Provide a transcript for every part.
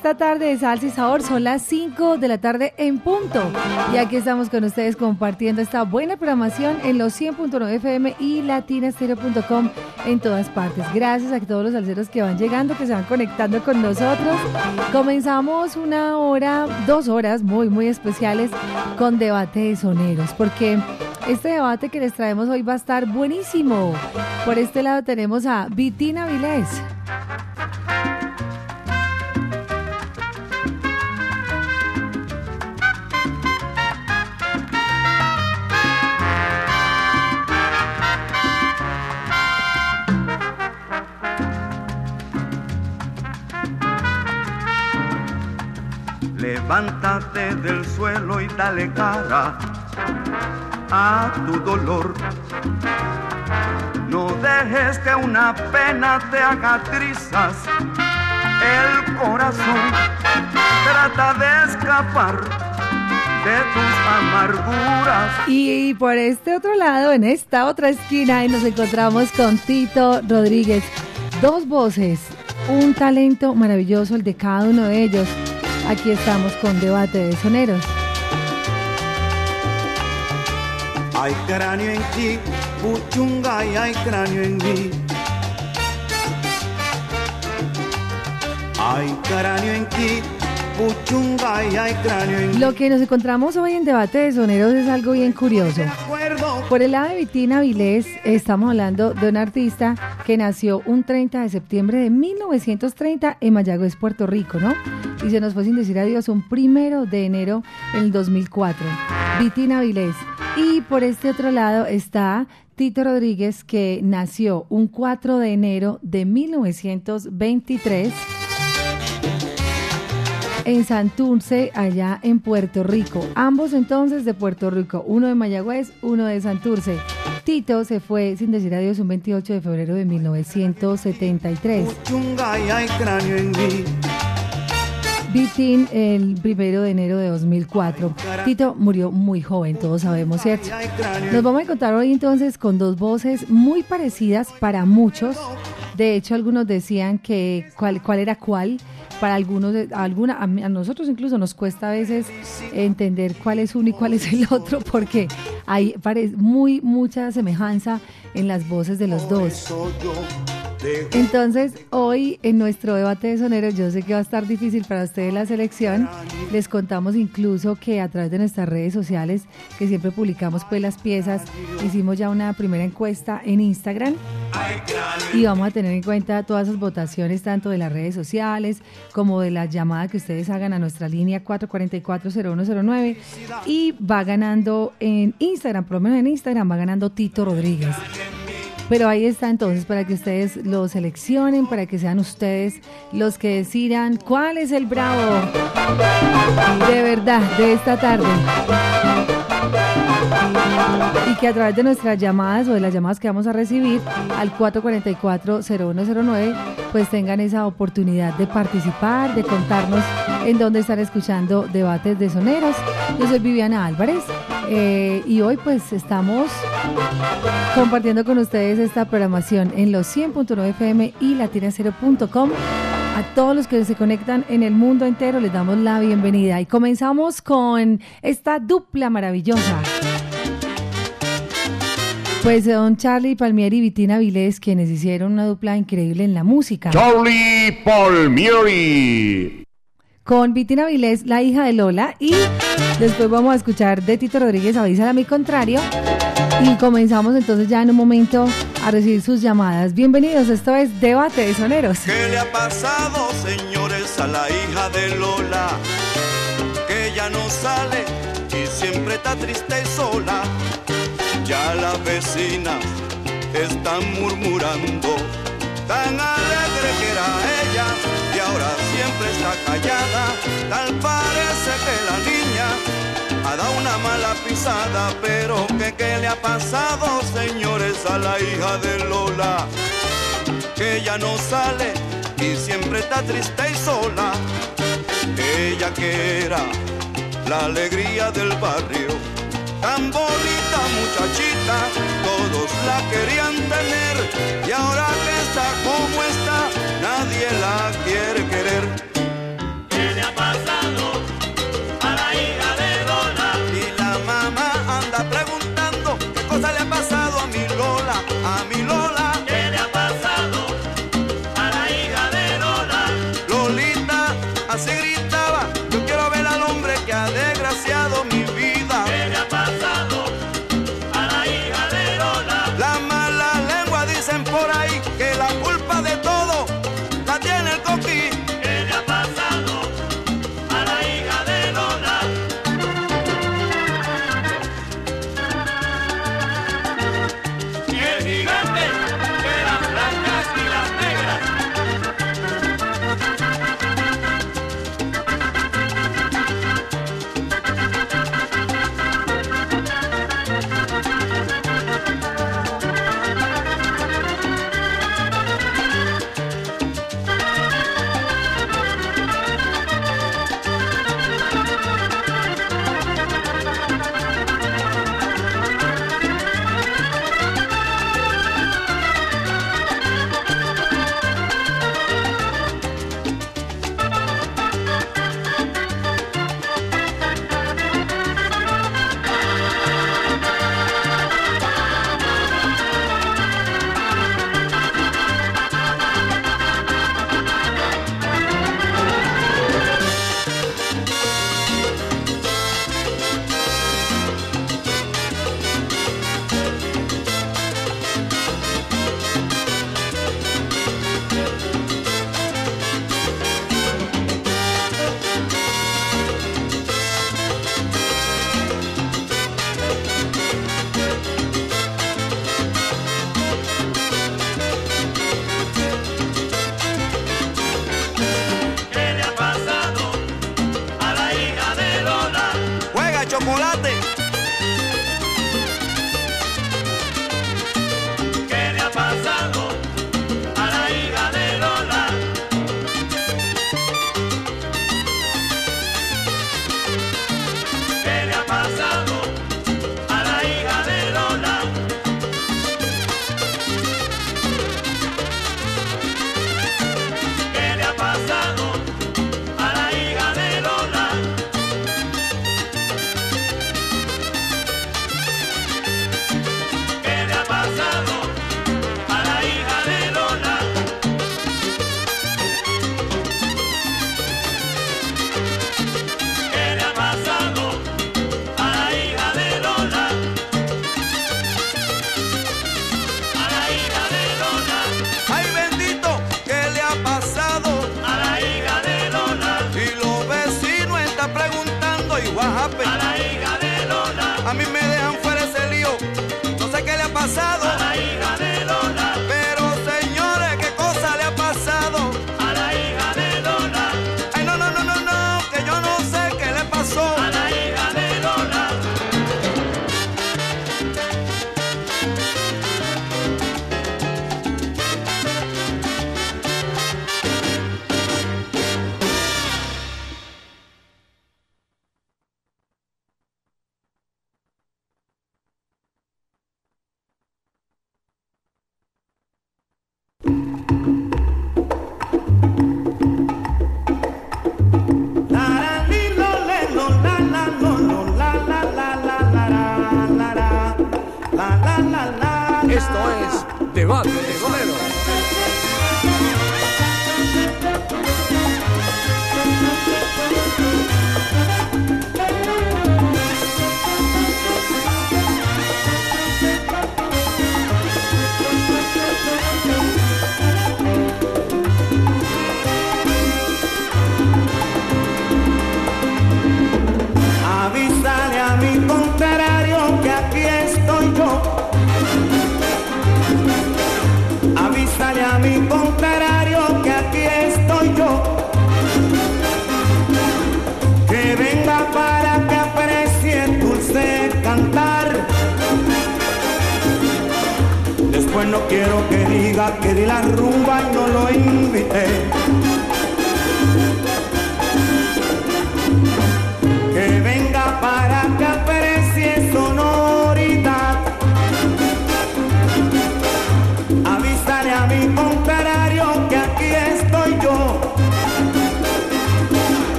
esta tarde de Salsa y Sabor. Son las 5 de la tarde en punto. Y aquí estamos con ustedes compartiendo esta buena programación en los 100.9 FM y latinastereo.com en todas partes. Gracias a todos los salseros que van llegando, que se van conectando con nosotros. Comenzamos una hora, dos horas muy, muy especiales con debate de soneros, porque este debate que les traemos hoy va a estar buenísimo. Por este lado tenemos a Vitina Vilés. Levántate del suelo y dale cara a tu dolor. No dejes que una pena te haga trizas el corazón. Trata de escapar de tus amarguras. Y por este otro lado, en esta otra esquina, nos encontramos con Tito Rodríguez. Dos voces, un talento maravilloso el de cada uno de ellos. Aquí estamos con debate de soneros. Hay cráneo en ti, puchunga y hay cráneo en mí. Hay cráneo en ti, puchunga y hay cráneo en mí. Lo que nos encontramos hoy en debate de soneros es algo bien curioso. Por el lado de Vitina Vilés, estamos hablando de un artista que nació un 30 de septiembre de 1930 en Mayagüez, Puerto Rico, ¿no? Y se nos fue sin decir adiós un primero de enero del 2004. Vitina Vilés. Y por este otro lado está Tito Rodríguez, que nació un 4 de enero de 1923 en Santurce, allá en Puerto Rico. Ambos entonces de Puerto Rico, uno de Mayagüez, uno de Santurce. Tito se fue sin decir adiós un 28 de febrero de 1973. Vitín el primero de enero de 2004. Tito murió muy joven, todos sabemos, ¿cierto? Nos vamos a encontrar hoy entonces con dos voces muy parecidas para muchos. De hecho, algunos decían que cuál, cuál era cuál. Para algunos, alguna, a, nosotros incluso nos cuesta a veces entender cuál es uno y cuál es el otro, porque hay muy mucha semejanza en las voces de los dos. Entonces, hoy en nuestro debate de soneros, yo sé que va a estar difícil para ustedes la selección. Les contamos incluso que a través de nuestras redes sociales, que siempre publicamos pues las piezas, hicimos ya una primera encuesta en Instagram y vamos a tener en cuenta todas esas votaciones, tanto de las redes sociales como de la llamada que ustedes hagan a nuestra línea 444-0109 y va ganando en Instagram, por lo menos en Instagram va ganando Tito Rodríguez. Pero ahí está entonces para que ustedes lo seleccionen, para que sean ustedes los que decidan cuál es el bravo de verdad de esta tarde. Que a través de nuestras llamadas o de las llamadas que vamos a recibir al 444-0109, pues tengan esa oportunidad de participar, de contarnos en dónde están escuchando debates de soneros. Yo soy Viviana Álvarez eh, y hoy pues estamos compartiendo con ustedes esta programación en los 100.9 FM y latinacero.com. A todos los que se conectan en el mundo entero les damos la bienvenida y comenzamos con esta dupla maravillosa. Pues don Charlie Palmieri y Vitina Vilés, quienes hicieron una dupla increíble en la música. Charlie Palmieri con Vitina Vilés, la hija de Lola, y después vamos a escuchar de Tito Rodríguez, avísala a mi contrario, y comenzamos entonces ya en un momento a recibir sus llamadas. Bienvenidos, esto es Debate de Soneros. ¿Qué le ha pasado, señores, a la hija de Lola? Que ya no sale y siempre está triste y sola. Ya las vecinas están murmurando, tan alegre que era ella y ahora siempre está callada. Tal parece que la niña ha dado una mala pisada, pero qué le ha pasado, señores, a la hija de Lola, que ya no sale y siempre está triste y sola. Ella que era la alegría del barrio, tan bonita muchachita, todos la querían tener y ahora que está como está, nadie la quiere querer.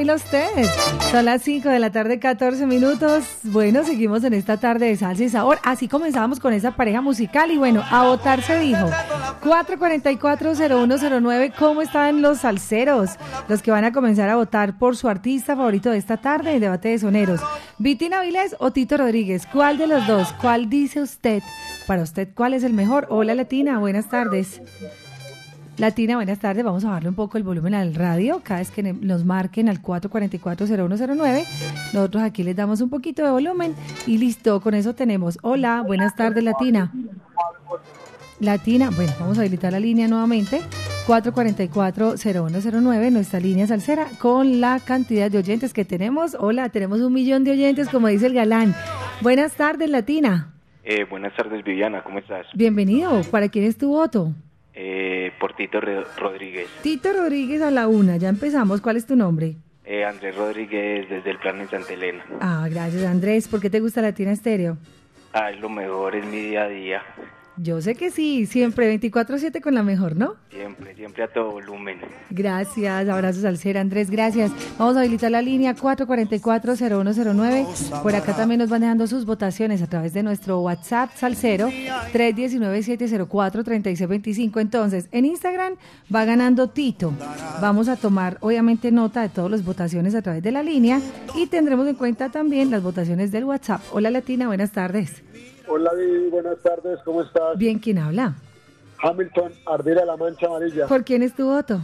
Baila usted. Son las 5 de la tarde, 14 minutos. Bueno, seguimos en esta tarde de salsa y sabor. Así comenzamos con esa pareja musical y bueno, a votar se dijo. 444-0109, ¿cómo están los salseros? Los que van a comenzar a votar por su artista favorito de esta tarde en Debate de Soneros. ¿Vitina Vilés o Tito Rodríguez? ¿Cuál de los dos? ¿Cuál dice usted? Para usted, ¿cuál es el mejor? Hola Latina, buenas tardes. Latina, buenas tardes. Vamos a bajarle un poco el volumen al radio cada vez que nos marquen al 444-0109. Nosotros aquí les damos un poquito de volumen y listo, con eso tenemos. Hola, buenas tardes Latina. Latina, bueno, vamos a habilitar la línea nuevamente. 444-0109, nuestra línea salsera, con la cantidad de oyentes que tenemos. Hola, tenemos un millón de oyentes, como dice el galán. Buenas tardes, Latina. Eh, buenas tardes, Viviana, ¿cómo estás? Bienvenido. ¿Para quién es tu voto? Eh, por Tito Re- Rodríguez. Tito Rodríguez a la una, ya empezamos. ¿Cuál es tu nombre? Eh, Andrés Rodríguez desde el plan en Santa Elena. Ah, gracias Andrés. ¿Por qué te gusta Latina Estéreo? Ah, es lo mejor, es mi día a día. Yo sé que sí, siempre 24-7 con la mejor, ¿no? Siempre, siempre a todo volumen. Gracias, abrazos al ser Andrés, gracias. Vamos a habilitar la línea 444-0109. Por acá también nos van dejando sus votaciones a través de nuestro WhatsApp Salcero 319-704-3625. Entonces, en Instagram va ganando Tito. Vamos a tomar, obviamente, nota de todas las votaciones a través de la línea y tendremos en cuenta también las votaciones del WhatsApp. Hola Latina, buenas tardes. Hola Vivi, buenas tardes, ¿cómo estás? Bien, ¿quién habla? Hamilton, Ardila La Mancha Amarilla, ¿Por quién es tu voto?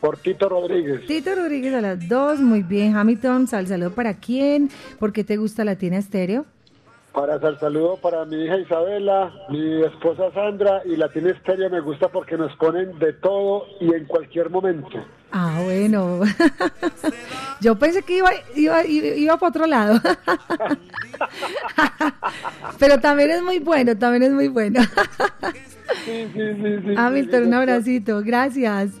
por Tito Rodríguez. Tito Rodríguez a las dos, muy bien. Hamilton, sal saludo para quién, ¿por qué te gusta Latina Estéreo? Para el saludo para mi hija Isabela, mi esposa Sandra y Latina Estéreo me gusta porque nos ponen de todo y en cualquier momento. Ah, bueno. Yo pensé que iba, iba, iba para otro lado. Pero también es muy bueno, también es muy bueno. Sí, sí, sí, sí. Hamilton, sí, un abracito, gracias.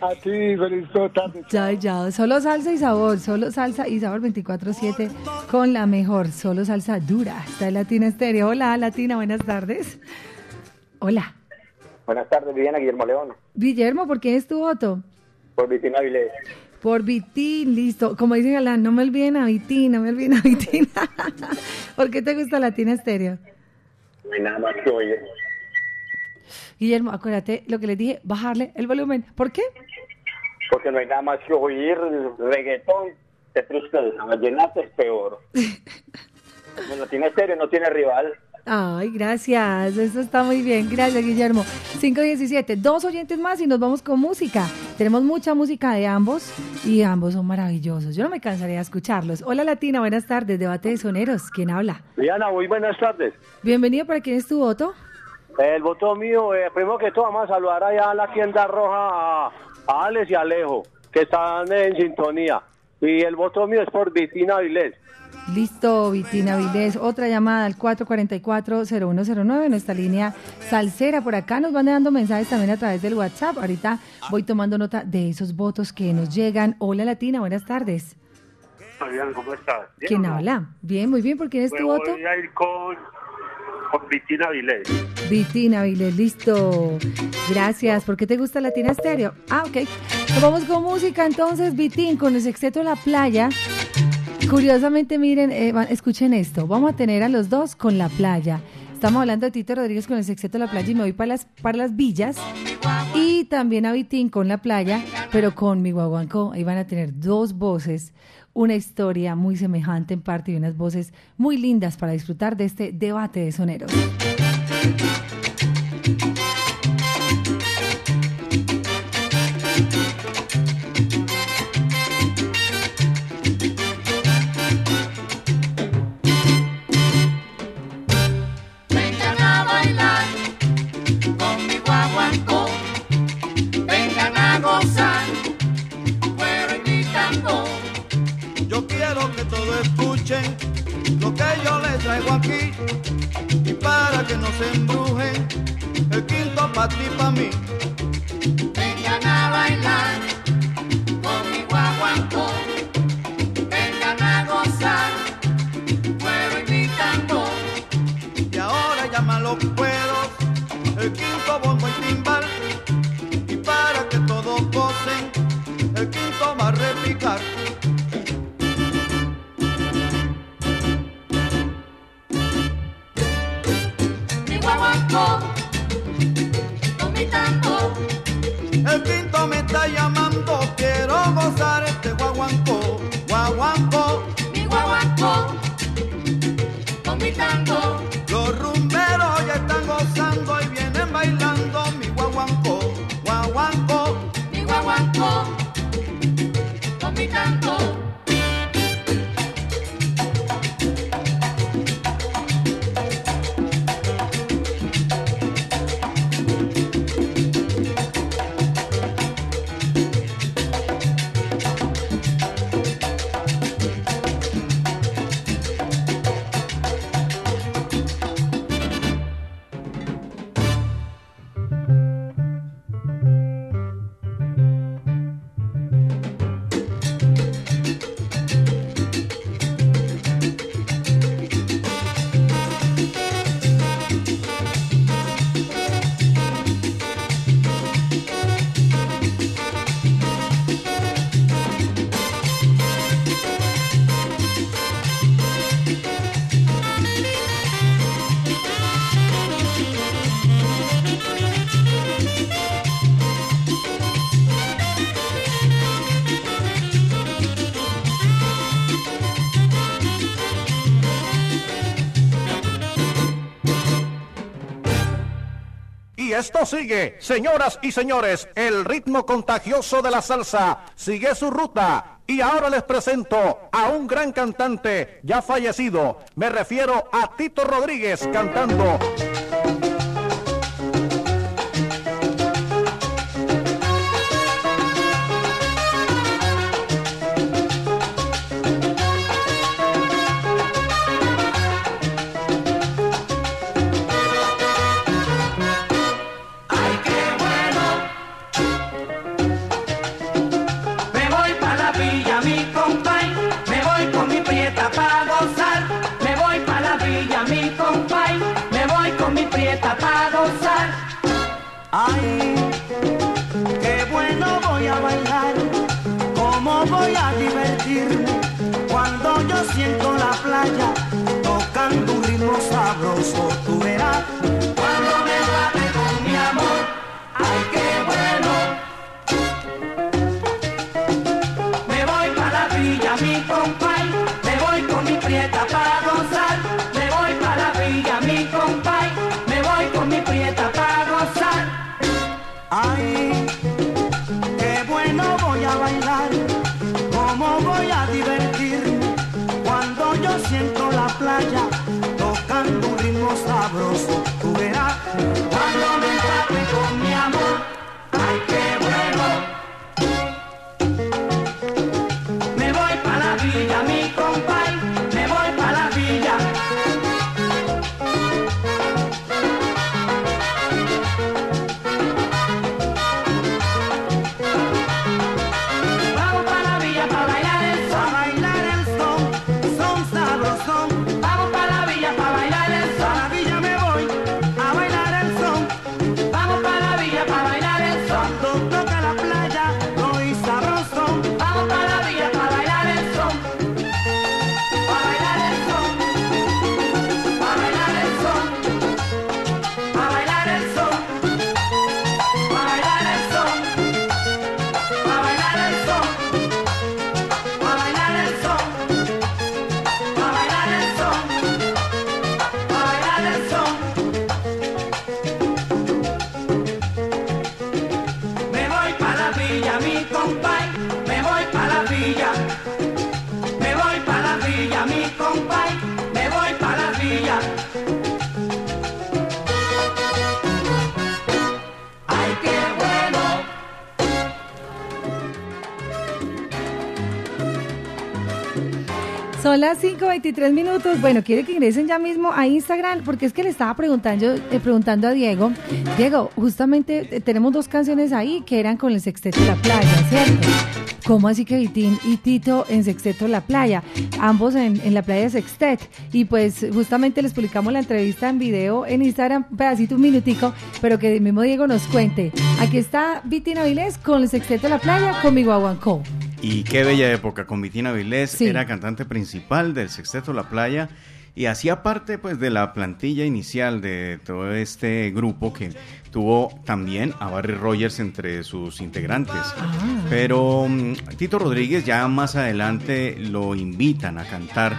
A, a ti, feliz tarde. Chao, chao. Solo salsa y sabor, solo salsa y sabor 24-7 con la mejor, solo salsa dura. Está en Latina Estéreo. Hola, Latina, buenas tardes. Hola. Buenas tardes, Viviana Guillermo León, Guillermo, ¿por quién es tu voto? Por Vitina Avilés. Por Vitín, listo. Como dice Galán, no me olviden a Vitín, no me olviden a Vitín. ¿Por qué te gusta Latina Estéreo? No hay nada más que oír. Guillermo, acuérdate lo que les dije, bajarle el volumen. ¿Por qué? Porque no hay nada más que oír reggaetón de tristeza. Vallenato es peor. Tiene serio, no tiene rival. Ay, gracias. Eso está muy bien. Gracias, Guillermo. 517. Dos oyentes más y nos vamos con música. Tenemos mucha música de ambos y ambos son maravillosos. Yo no me cansaría de escucharlos. Hola, Latina. Buenas tardes. Debate de soneros. ¿Quién habla? Viviana, muy buenas tardes. Bienvenido. ¿Para quién es tu voto? El voto mío, eh, primero que todo, vamos a saludar allá a la tienda roja a, a Alex y Alejo, que están en sintonía. Y el voto mío es por Vitina Avilés. Listo, Vitina Vilés. Otra llamada al 444-0109, nuestra línea salsera. Por acá nos van dando mensajes también a través del WhatsApp. Ahorita voy tomando nota de esos votos que nos llegan. Hola, Latina. Buenas tardes. Fabián, ¿cómo estás? ¿Bien ¿Quién habla? Bien, muy bien. ¿Por quién es tu voto? Voy a ir con, con Vitina Vilés. Vitina Vilés, listo. Gracias. ¿Por qué te gusta Latina Estéreo? Ah, ok. Nos vamos con música entonces, Vitín, con el sexteto La Playa. Curiosamente, miren, eh, escuchen esto. Vamos a tener a los dos con La Playa. Estamos hablando de Tito Rodríguez con el sexteto La Playa y me voy para las, para las villas. Y también a Vitín con La Playa, pero con mi guaguancó. Ahí van a tener dos voces, una historia muy semejante en parte y unas voces muy lindas para disfrutar de este debate de soneros. Escuchen lo que yo les traigo aquí. Y para que no se embrujen, el quinto pa' ti pa' mí. Vengan a bailar con mi guaguancó. Vengan a gozar, cuero y mi tambor. Y ahora llaman los cueros, el quinto bombo sigue, señoras y señores, el ritmo contagioso de la salsa sigue su ruta. Y ahora les presento a un gran cantante ya fallecido. Me refiero a Tito Rodríguez cantando ¡Ay, qué bueno voy a bailar! ¿Cómo voy a divertirme cuando yo siento la playa tocando un ritmo sabroso? Tú verás One Las 5.23 minutos. Bueno, quiere que ingresen ya mismo a Instagram porque es que le estaba preguntando, eh, preguntando a Diego. Diego, justamente eh, tenemos dos canciones ahí que eran con el Sexteto de la Playa, ¿cierto? ¿Cómo así que Vitín y Tito en Sexteto la Playa? Ambos en, en la playa de Sextet. Y pues justamente les publicamos la entrevista en video en Instagram, pedacito, un minutico, pero que el mismo Diego nos cuente. Aquí está Vitín Avilés con el Sexteto la Playa con mi guaguancó. Y qué bella época, con Vitina Vilés, Sí. era cantante principal del Sexteto La Playa y hacía parte pues de la plantilla inicial de todo este grupo que tuvo también a Barry Rogers entre sus integrantes. Pero mm, Tito Rodríguez ya más adelante lo invitan a cantar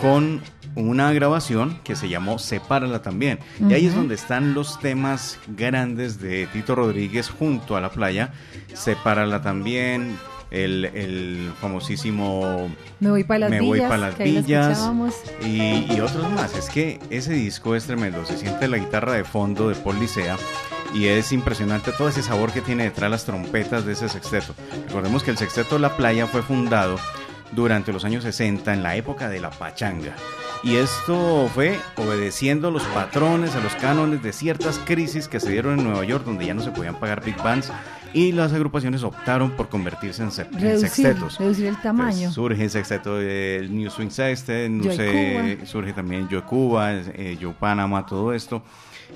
con una grabación que se llamó Sepárala también. Y ahí es donde están los temas grandes de Tito Rodríguez junto a la playa. Sepárala también, el, el famosísimo Me voy para las Me voy villas, pa' las villas y, y otros más. Es que ese disco es tremendo. Se siente la guitarra de fondo de Paul Licea y es impresionante todo ese sabor que tiene detrás las trompetas de ese sexteto. Recordemos que el sexteto La Playa fue fundado durante los años 60 en la época de la pachanga. Y esto fue obedeciendo los patrones, a los cánones de ciertas crisis que se dieron en Nueva York, donde ya no se podían pagar big bands y las agrupaciones optaron por convertirse en, se- en Reducir, sextetos. reducir el tamaño. Entonces, surge el sexteto del New Swing Sextet, no sé, surge también Yo Cuba, eh, Yo Panamá, todo esto.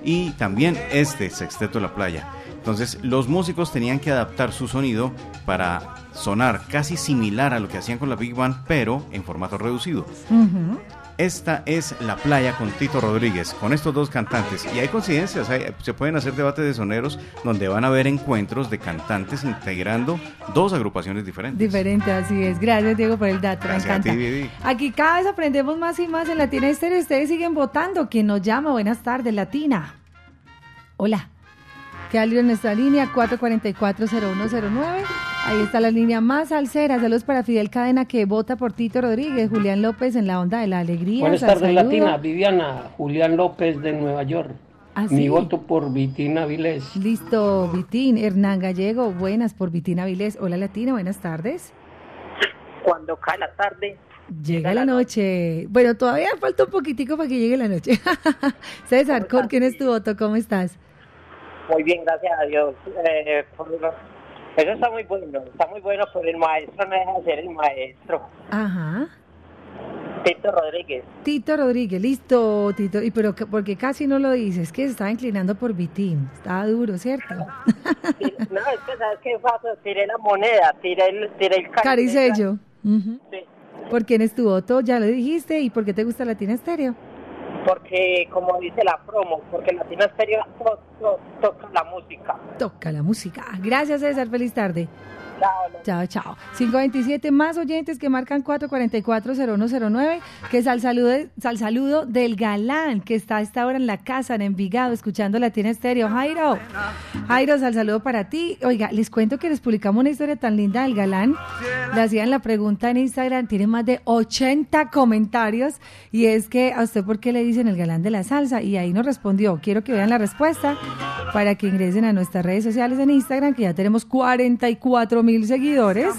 Y también este sexteto La Playa. Entonces los músicos tenían que adaptar su sonido para sonar casi similar a lo que hacían con la Big Band, pero en formato reducido. Esta es La Playa con Tito Rodríguez, con estos dos cantantes. Y hay coincidencias, hay- se pueden hacer debates de soneros donde van a haber encuentros de cantantes integrando dos agrupaciones diferentes. Diferente, así es. Gracias, Diego, por el dato. Gracias Me a encanta. ti, Vivi. Aquí cada vez aprendemos más y más en Latina Estéreo. Ustedes siguen votando. ¿Quién nos llama? Buenas tardes, Latina. Hola. ¿Qué hay en nuestra línea? 444-0109. Ahí está la línea más salsera. Saludos para Fidel Cadena que vota por Tito Rodríguez, Julián López en la onda de la alegría. Buenas tardes. Latina. Viviana, Julián López de Nueva York. ¿Ah, Mi voto por Vitina Vilés. Listo, Vitín. Hernán Gallego, buenas por Vitina Vilés. Hola, Latina, buenas tardes. Cuando cae la tarde, Llega la noche. Bueno, todavía falta un poquitico para que llegue la noche. César, ¿con quién es tu voto? ¿Cómo estás? Muy bien, gracias a Dios. Eh, por- eso está muy bueno, está muy bueno, pero el maestro no deja de ser el maestro. Ajá. Tito Rodríguez. Tito Rodríguez, listo, Tito. Y pero que- porque casi no lo dices, que se estaba inclinando por Vitín. Estaba duro, ¿cierto? No, es que sabes qué pasó, tiré la moneda, tiré el, tiré el Caricello. Ujú. Sí, ¿Por quién es tu voto? Ya lo dijiste. ¿Y por qué te gusta Latina Estéreo? Porque como dice la promo, porque Latino to- toca la música. Toca la música. Gracias, César. Feliz tarde. Chao, Chao, chao. 527 más oyentes que marcan 444-0109, que es al saludo, al saludo del galán que está a esta hora en la casa, en Envigado, escuchando Latina Estéreo. Jairo, Jairo, al saludo para ti. Oiga, les cuento que les publicamos una historia tan linda del galán. Le hacían la pregunta en Instagram, tiene más de 80 comentarios, y es que a usted por qué le dicen el galán de la salsa, y ahí nos respondió, quiero que vean la respuesta para que ingresen a nuestras redes sociales en Instagram, que ya tenemos 44 mil seguidores,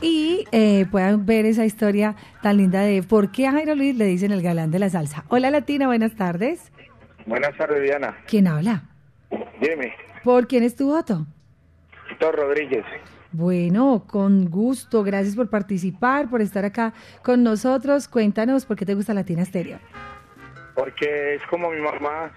y eh, puedan ver esa historia tan linda de por qué a Jairo Luis le dicen el galán de la salsa. Hola Latina, buenas tardes. Buenas tardes, Diana. ¿Quién habla? Dime, ¿Por quién es tu voto? Tito Rodríguez. Bueno, con gusto. Gracias por participar, por estar acá con nosotros. Cuéntanos por qué te gusta Latina Estéreo. Porque es como mi mamá,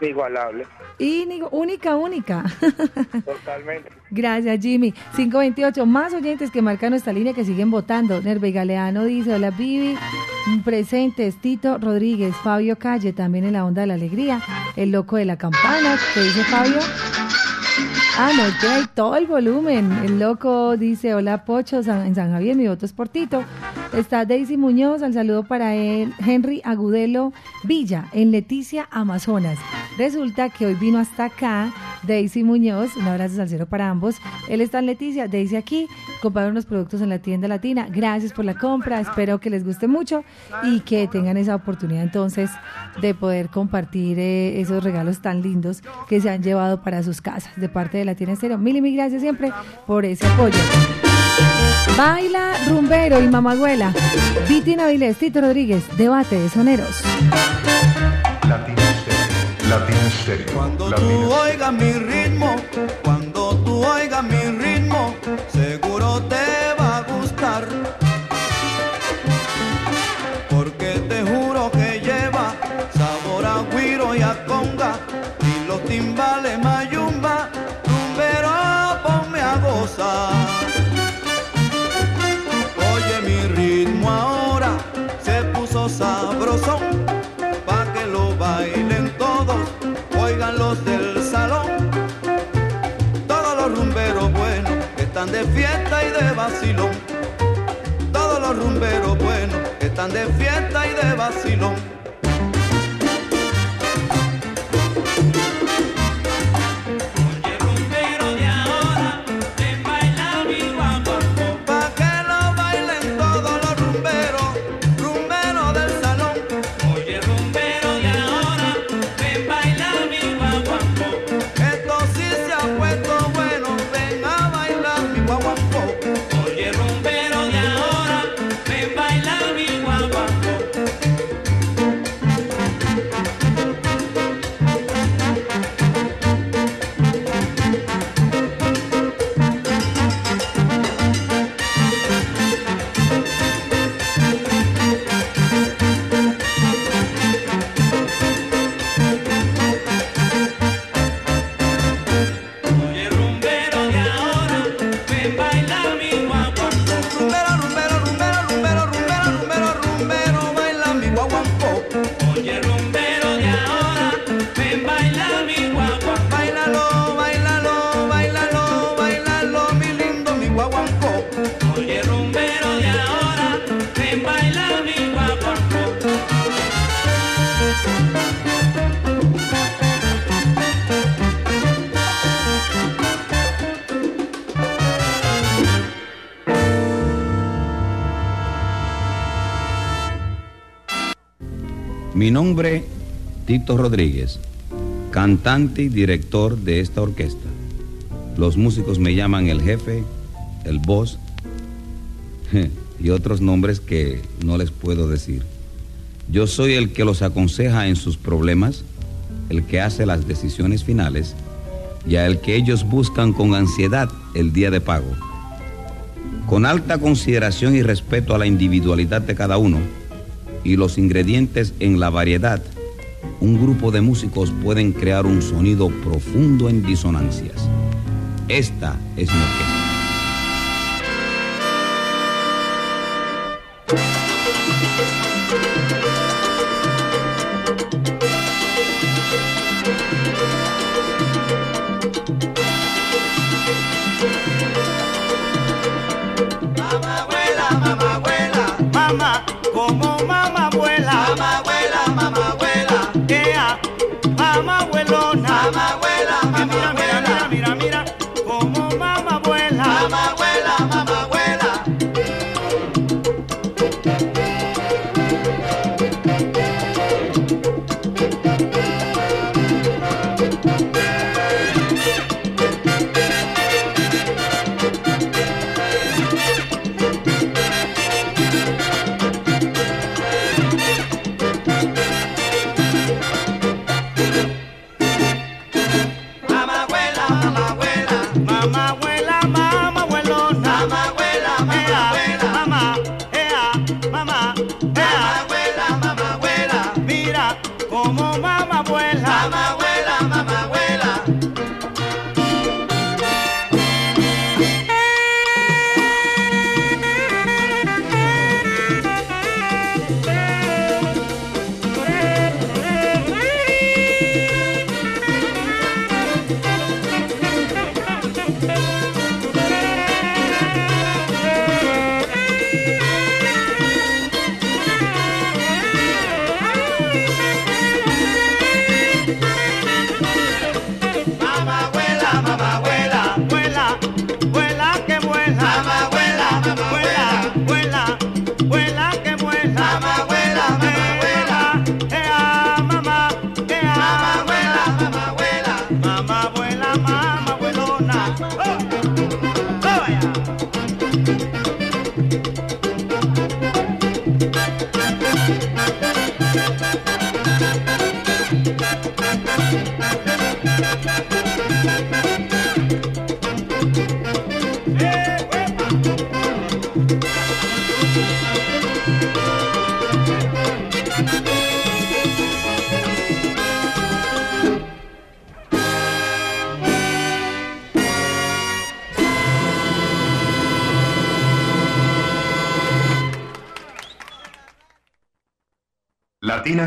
igualable. Y ni- única, única. Totalmente. Gracias, Jimmy. 528, más oyentes que marcan nuestra línea que siguen votando. Nerve Galeano dice, hola Vivi, presentes, Tito Rodríguez, Fabio Calle, también en la onda de la alegría, el loco de la campana, ¿qué dice Fabio? Ah, no, que hay todo el volumen. El loco dice, hola Pocho, en San Javier, mi voto es por Tito. Está Daisy Muñoz, al saludo para él, Henry Agudelo Villa, en Leticia, Amazonas. Resulta que hoy vino hasta acá Daisy Muñoz, un abrazo salsero para ambos. Él está en Leticia, Daisy aquí, compraron unos productos en la tienda latina. Gracias por la compra, espero que les guste mucho y que tengan esa oportunidad entonces de poder compartir eh, esos regalos tan lindos que se han llevado para sus casas de parte de Latina Estéreo. Mil y mil gracias siempre por ese apoyo. Baila Rumbero y Mamagüela. Viti Navilés, Tito Rodríguez, debate de soneros. Latina Stereo. Cuando tú oigas mi Rumberos buenos están de fiesta y de vacilón. Mi nombre, Tito Rodríguez, cantante y director de esta orquesta. Los músicos me llaman el jefe, el boss y otros nombres que no les puedo decir. Yo soy el que los aconseja en sus problemas, el que hace las decisiones finales y a el que ellos buscan con ansiedad el día de pago. Con alta consideración y respeto a la individualidad de cada uno, y los ingredientes en la variedad, un grupo de músicos pueden crear un sonido profundo en disonancias. Esta es mi orquesta.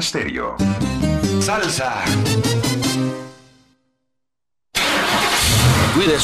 Stereo. Salsa.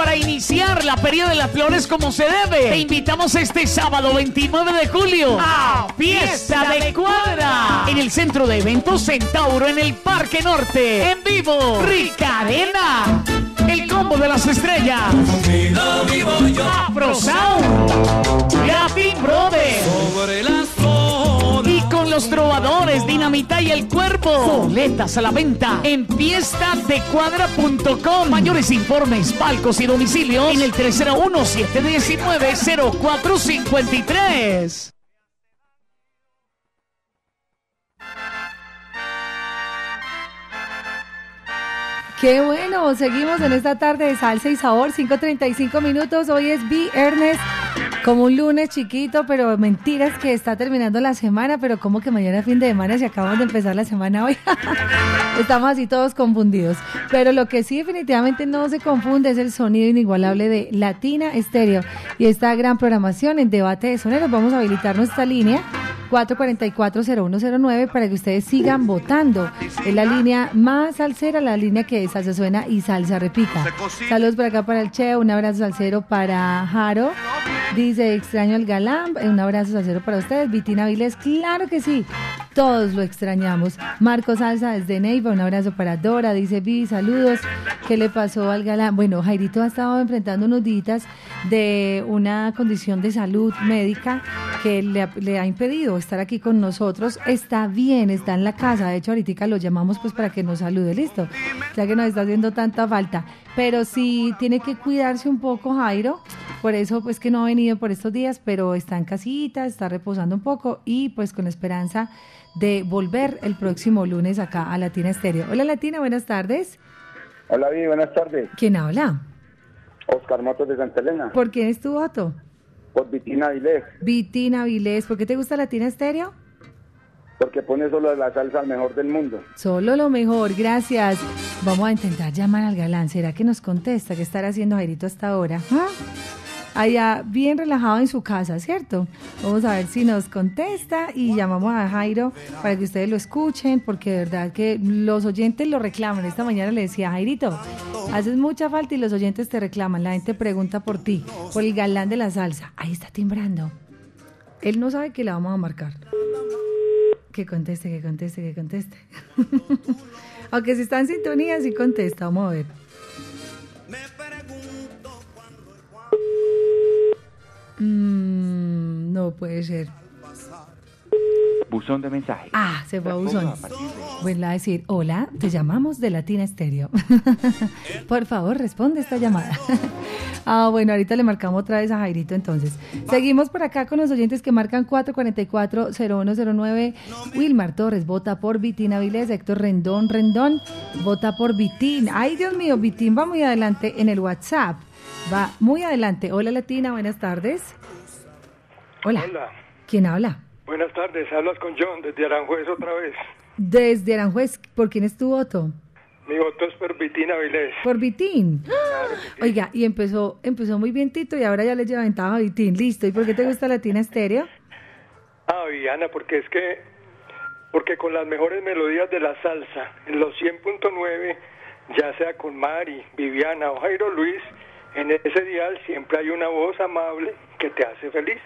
Para iniciar la Feria de las Flores como se debe, te invitamos este sábado 29 de julio a Fiesta de Cuadra en el centro de eventos Centauro en el Parque Norte. En vivo, Rica Arena. El combo de las estrellas. Afro Sound. Latin Brothers. Los trovadores, Dinamita y el Cuerpo. Boletas a la venta en fiestadecuadra.com. Mayores informes, palcos y domicilios en el 301-719-0453. Qué bueno, seguimos en esta tarde de salsa y sabor, 5.35 minutos, hoy es viernes, como un lunes chiquito, pero mentiras que está terminando la semana, pero como que mañana es fin de semana si acabamos de empezar la semana hoy. Estamos así todos confundidos, pero lo que sí definitivamente no se confunde es el sonido inigualable de Latina Estéreo y esta gran programación en debate de soneros. Vamos a habilitar nuestra línea 444-0109 para que ustedes sigan votando. Es la línea más salsera, la línea que salsa suena y salsa repita. Saludos por acá para el Che, un abrazo salsero para Jaro. Dice, extraño al galán, un abrazo salsero para ustedes. Vitina Viles, claro que sí, todos lo extrañamos. Marco Salsa desde Neiva, un abrazo para Dora. Dice, Vi, saludos. ¿Qué le pasó al galán? Bueno, Jairito ha estado enfrentando unos días de una condición de salud médica que le ha, le ha impedido estar aquí con nosotros. Está bien, está en la casa. De hecho, ahorita lo llamamos pues para que nos salude, listo. Ya que nos está haciendo tanta falta. Pero sí tiene que cuidarse un poco, Jairo. Por eso, pues que no ha venido por estos días, pero está en casita, está reposando un poco y pues con la esperanza de volver el próximo lunes acá a Latina Estéreo. Hola Latina, buenas tardes. Hola, Vivi, buenas tardes. ¿Quién habla? Oscar Matos de Santa Elena. ¿Por quién es tu voto? Por Vitina Vilés. Vitina Vilés. ¿Por qué te gusta Latina Estéreo? Porque pone solo la salsa al mejor del mundo. Solo lo mejor, gracias. Vamos a intentar llamar al galán. ¿Será que nos contesta? ¿Qué estará haciendo Jairito hasta ahora? ¿Ah? Allá bien relajado en su casa, ¿cierto? Vamos a ver si nos contesta y llamamos a Jairo para que ustedes lo escuchen, porque de verdad que los oyentes lo reclaman. Esta mañana le decía, Jairito, haces mucha falta y los oyentes te reclaman. La gente pregunta por ti, por el galán de la salsa. Ahí está timbrando. Él no sabe que la vamos a marcar. Que conteste, que conteste, que conteste. Aunque si está en sintonía, sí contesta. Vamos a ver. Mm, no puede ser. Buzón de mensaje. Ah, se fue a buzón. Vuelve a decir, hola, te llamamos de Latina Estéreo. Por favor, responde esta llamada. ah, bueno, ahorita le marcamos otra vez a Jairito entonces. Seguimos por acá con los oyentes que marcan 444-0109. Wilmar Torres, vota por Vitín Avilés. Héctor Rendón, Rendón, vota por Vitín. Ay, Dios mío, Vitín va muy adelante en el WhatsApp. Va muy adelante. Hola Latina, buenas tardes. Hola. Hola. ¿Quién habla? Buenas tardes, hablas con John desde Aranjuez otra vez. Desde Aranjuez, ¿por quién es tu voto? Mi voto es por Vitina Vilés. Por Vitín. Oiga, y empezó, empezó muy bien Tito y ahora ya le lleva ventaja a Vitín. Listo. ¿Y por qué te gusta Latina Estéreo? Ah, Viviana, porque es que, porque con las mejores melodías de la salsa, en los 100.9, ya sea con Mari, Viviana o Jairo Luis, en ese dial siempre hay una voz amable que te hace feliz.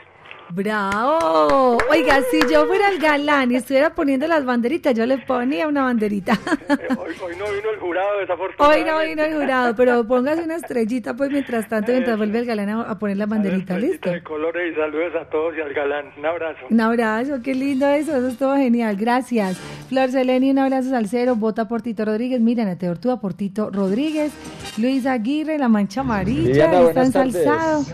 ¡Bravo! Oiga, si yo fuera el galán y estuviera poniendo las banderitas, yo le ponía una banderita. Hoy, hoy no vino el jurado, desafortunadamente. Hoy no vino el jurado, pero póngase una estrellita, pues mientras tanto, mientras vuelve el galán a, a poner la banderita, ¿listo? de colores y saludos a todos y al galán. Un abrazo. Un abrazo, qué lindo eso, eso estuvo genial, gracias. Flor Seleni, un abrazo salsero, vota por Tito Rodríguez, mira, Nate Ortúa por Tito Rodríguez, Luis Aguirre, La Mancha Amarilla, Viviana, está buenas tardes. ensalzado.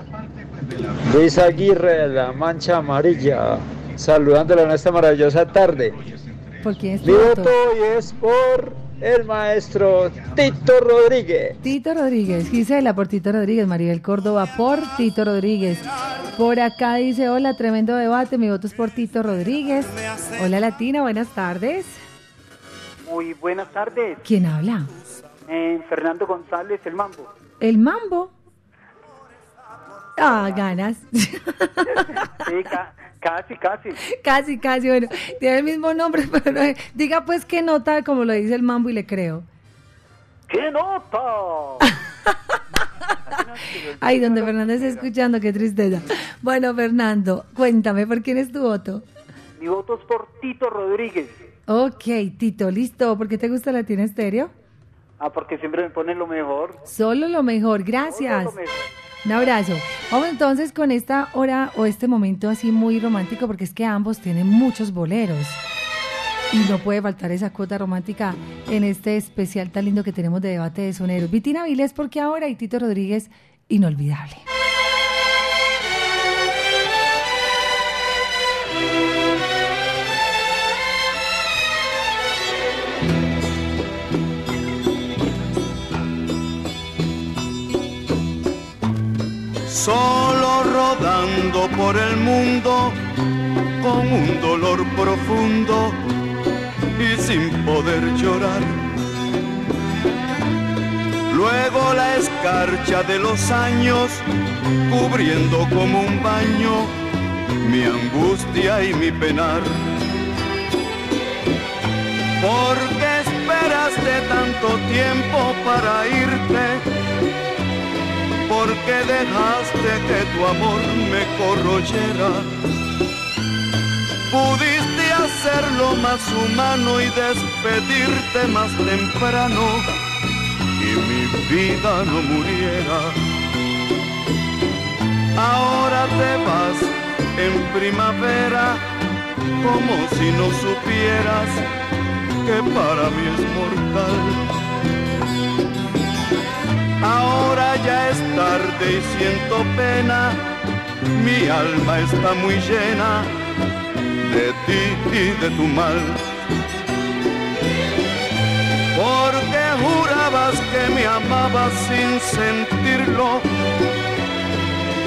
Luis Aguirre, la mancha amarilla, saludándole en esta maravillosa tarde. ¿Por quién es Mi voto? hoy es por el maestro Tito Rodríguez. Tito Rodríguez, Gisela por Tito Rodríguez, Maribel Córdoba por Tito Rodríguez. Por acá dice, hola, tremendo debate, mi voto es por Tito Rodríguez. Hola Latina, buenas tardes. Muy buenas tardes. ¿Quién habla? Eh, Fernando González, el Mambo. El Mambo. Ah, ganas. Sí, ca- casi, casi. casi, casi, bueno, tiene el mismo nombre, pero no- diga pues qué nota, como lo dice el Mambo y le creo. ¡Qué nota! Ay, donde Fernando está escuchando, qué tristeza. Bueno, Fernando, cuéntame, ¿por quién es tu voto? Mi voto es por Tito Rodríguez. Ok, Tito, listo. ¿Por qué te gusta Latina Estéreo? Ah, porque siempre me ponen lo mejor. Solo lo mejor, gracias. Solo lo mejor. Un abrazo. Vamos entonces con esta hora o este momento así muy romántico, porque es que ambos tienen muchos boleros. Y no puede faltar esa cuota romántica en este especial tan lindo que tenemos de debate de soneros. Vitina Vilés, porque ahora y Tito Rodríguez, inolvidable. Solo rodando por el mundo con un dolor profundo y sin poder llorar. Luego la escarcha de los años cubriendo como un baño mi angustia y mi penar. ¿Por qué esperaste tanto tiempo para irte? ¿Por qué dejaste que tu amor me corroyera? Pudiste hacerlo más humano y despedirte más temprano y mi vida no muriera. Ahora te vas en primavera como si no supieras que para mí es mortal. Ahora ya es tarde y siento pena, mi alma está muy llena de ti y de tu mal. Porque jurabas que me amabas sin sentirlo,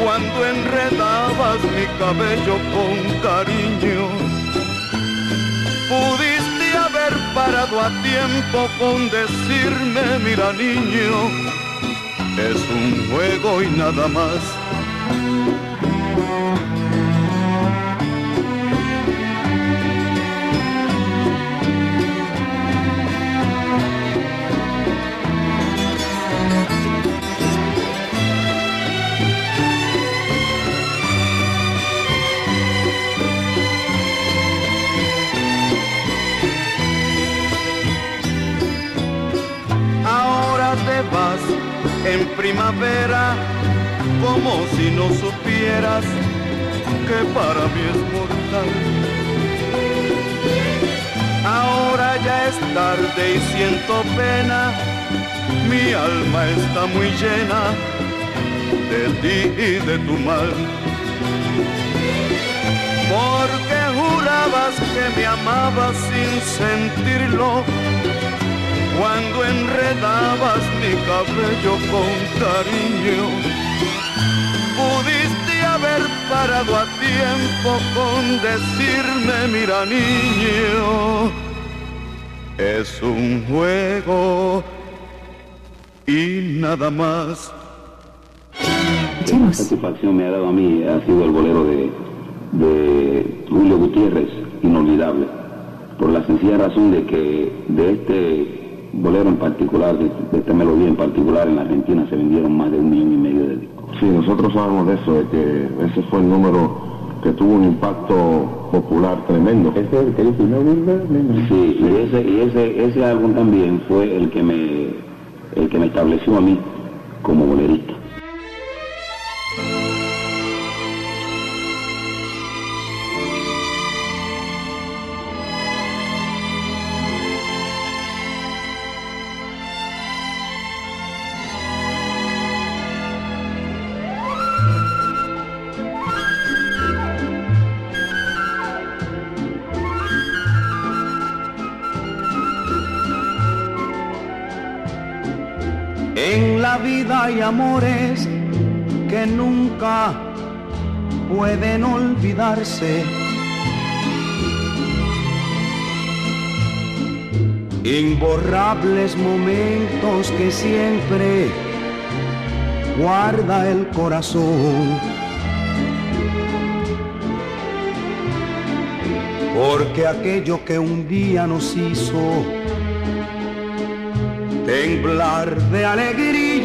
cuando enredabas mi cabello con cariño. Pudiste haber parado a tiempo con decirme, mira niño, es un juego y nada más. Primavera como si no supieras que para mí es mortal. Ahora ya es tarde y siento pena, mi alma está muy llena de ti y de tu mal. Porque jurabas que me amabas sin sentirlo cuando enredabas mi cabello con cariño. Pudiste haber parado a tiempo con decirme, mira niño, es un juego y nada más. La satisfacción me ha dado a mí ha sido el bolero de, de Julio Gutiérrez, inolvidable, por la sencilla razón de que de este bolero en particular, de, de esta melodía en particular, en la Argentina se vendieron más de un millón y medio de discos. Sí, nosotros sabemos de eso, de que ese fue el número que tuvo un impacto popular tremendo. Ese es el que dice, no, no, no. Sí, y ese, y ese, ese álbum también fue el que me, el que me estableció a mí como bolerista. Amores que nunca pueden olvidarse. Imborrables momentos que siempre guarda el corazón. Porque aquello que un día nos hizo temblar de alegría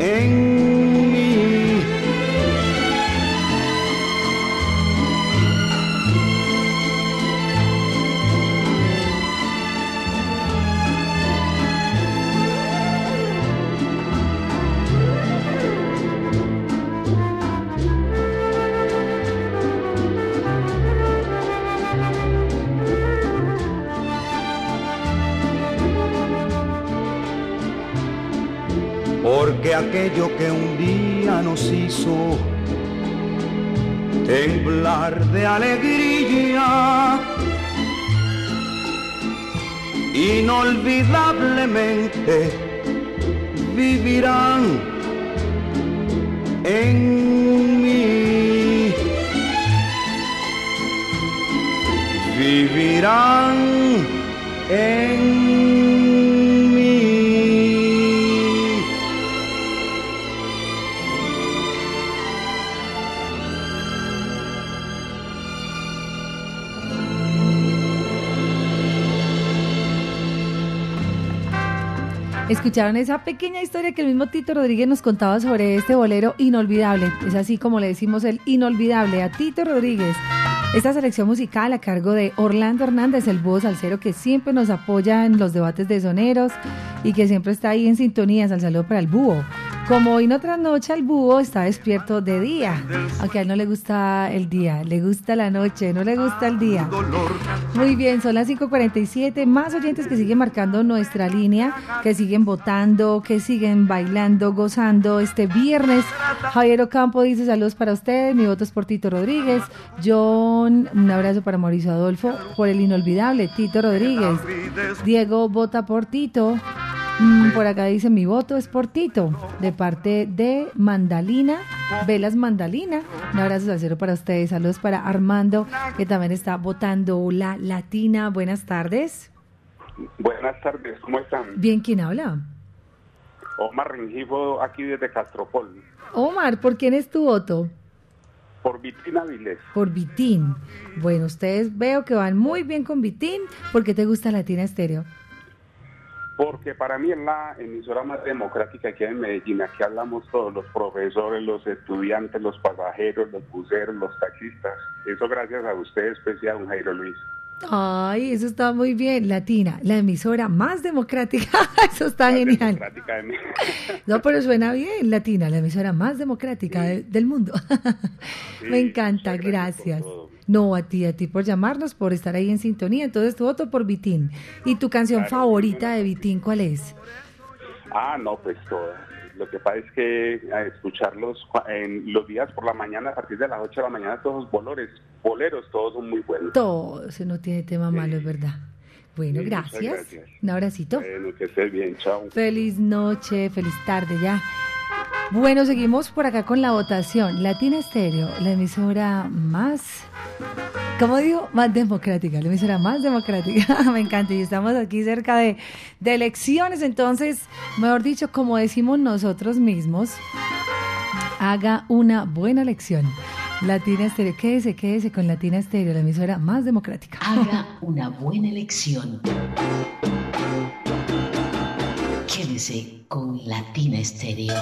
en mí. De alegría, Esa pequeña historia que el mismo Tito Rodríguez nos contaba sobre este bolero inolvidable. Es así como le decimos el inolvidable a Tito Rodríguez. Esta selección musical a cargo de Orlando Hernández, el búho salsero que siempre nos apoya en los debates de soneros y que siempre está ahí en sintonía. Al saludo para el búho. Como hoy no trasnocha, el búho está despierto de día. Aunque a él no le gusta el día, le gusta la noche, no le gusta el día. Muy bien, son las 5:47. Más oyentes que siguen marcando nuestra línea, que siguen votando, que siguen bailando, gozando este viernes. Javier Ocampo dice saludos para ustedes. Mi voto es por Tito Rodríguez. John, un abrazo para Mauricio Adolfo por el inolvidable Tito Rodríguez. Diego vota por Tito. Mm, por acá dice mi voto es por Tito, de parte de Mandalina, Velas Mandalina. Un abrazo al cero para ustedes. Saludos para Armando, que también está votando la latina. Buenas tardes. Buenas tardes, ¿cómo están? Bien, ¿quién habla? Omar Rengifo, aquí desde Castropol, Omar, ¿por quién es tu voto? por Vitina Vilés. Por Vitín. Bueno, ustedes veo que van muy bien con Vitín. ¿Por qué te gusta Latina Estéreo? Porque para mí es la emisora más democrática hay en Medellín. Aquí hablamos todos, los profesores, los estudiantes, los pasajeros, los buceros, los taxistas. Eso gracias a usted, especial, don Jairo Luis. Ay, eso está muy bien. Latina, la emisora más democrática. eso está Más genial. democrática de Medellín. No, pero suena bien, Latina, la emisora más democrática de- del mundo. Me encanta, gracias. No, a ti, a ti por llamarnos, por estar ahí en sintonía. Entonces, tu voto por Vitín. ¿Y tu canción favorita de Vitín cuál es? Ah, no, pues todas. Lo que pasa es que a escucharlos en los días por la mañana, a partir de las 8 de la mañana, todos los boleros, boleros todos son muy buenos. Todo, eso no tiene tema malo, es verdad. Bueno, Sí, gracias. gracias. Un abracito. Bueno, que estés bien, chao. Feliz noche, feliz tarde ya. Bueno, seguimos por acá con la votación. Latina Estéreo, la emisora más, ¿cómo digo? Más democrática, la emisora más democrática. Me encanta. Y estamos aquí cerca de, de elecciones, entonces, mejor dicho, como decimos nosotros mismos, haga una buena elección. Latina Estéreo, quédese, quédese con Latina Estéreo, la emisora más democrática. Haga una buena elección. Quédese con Latina Estéreo.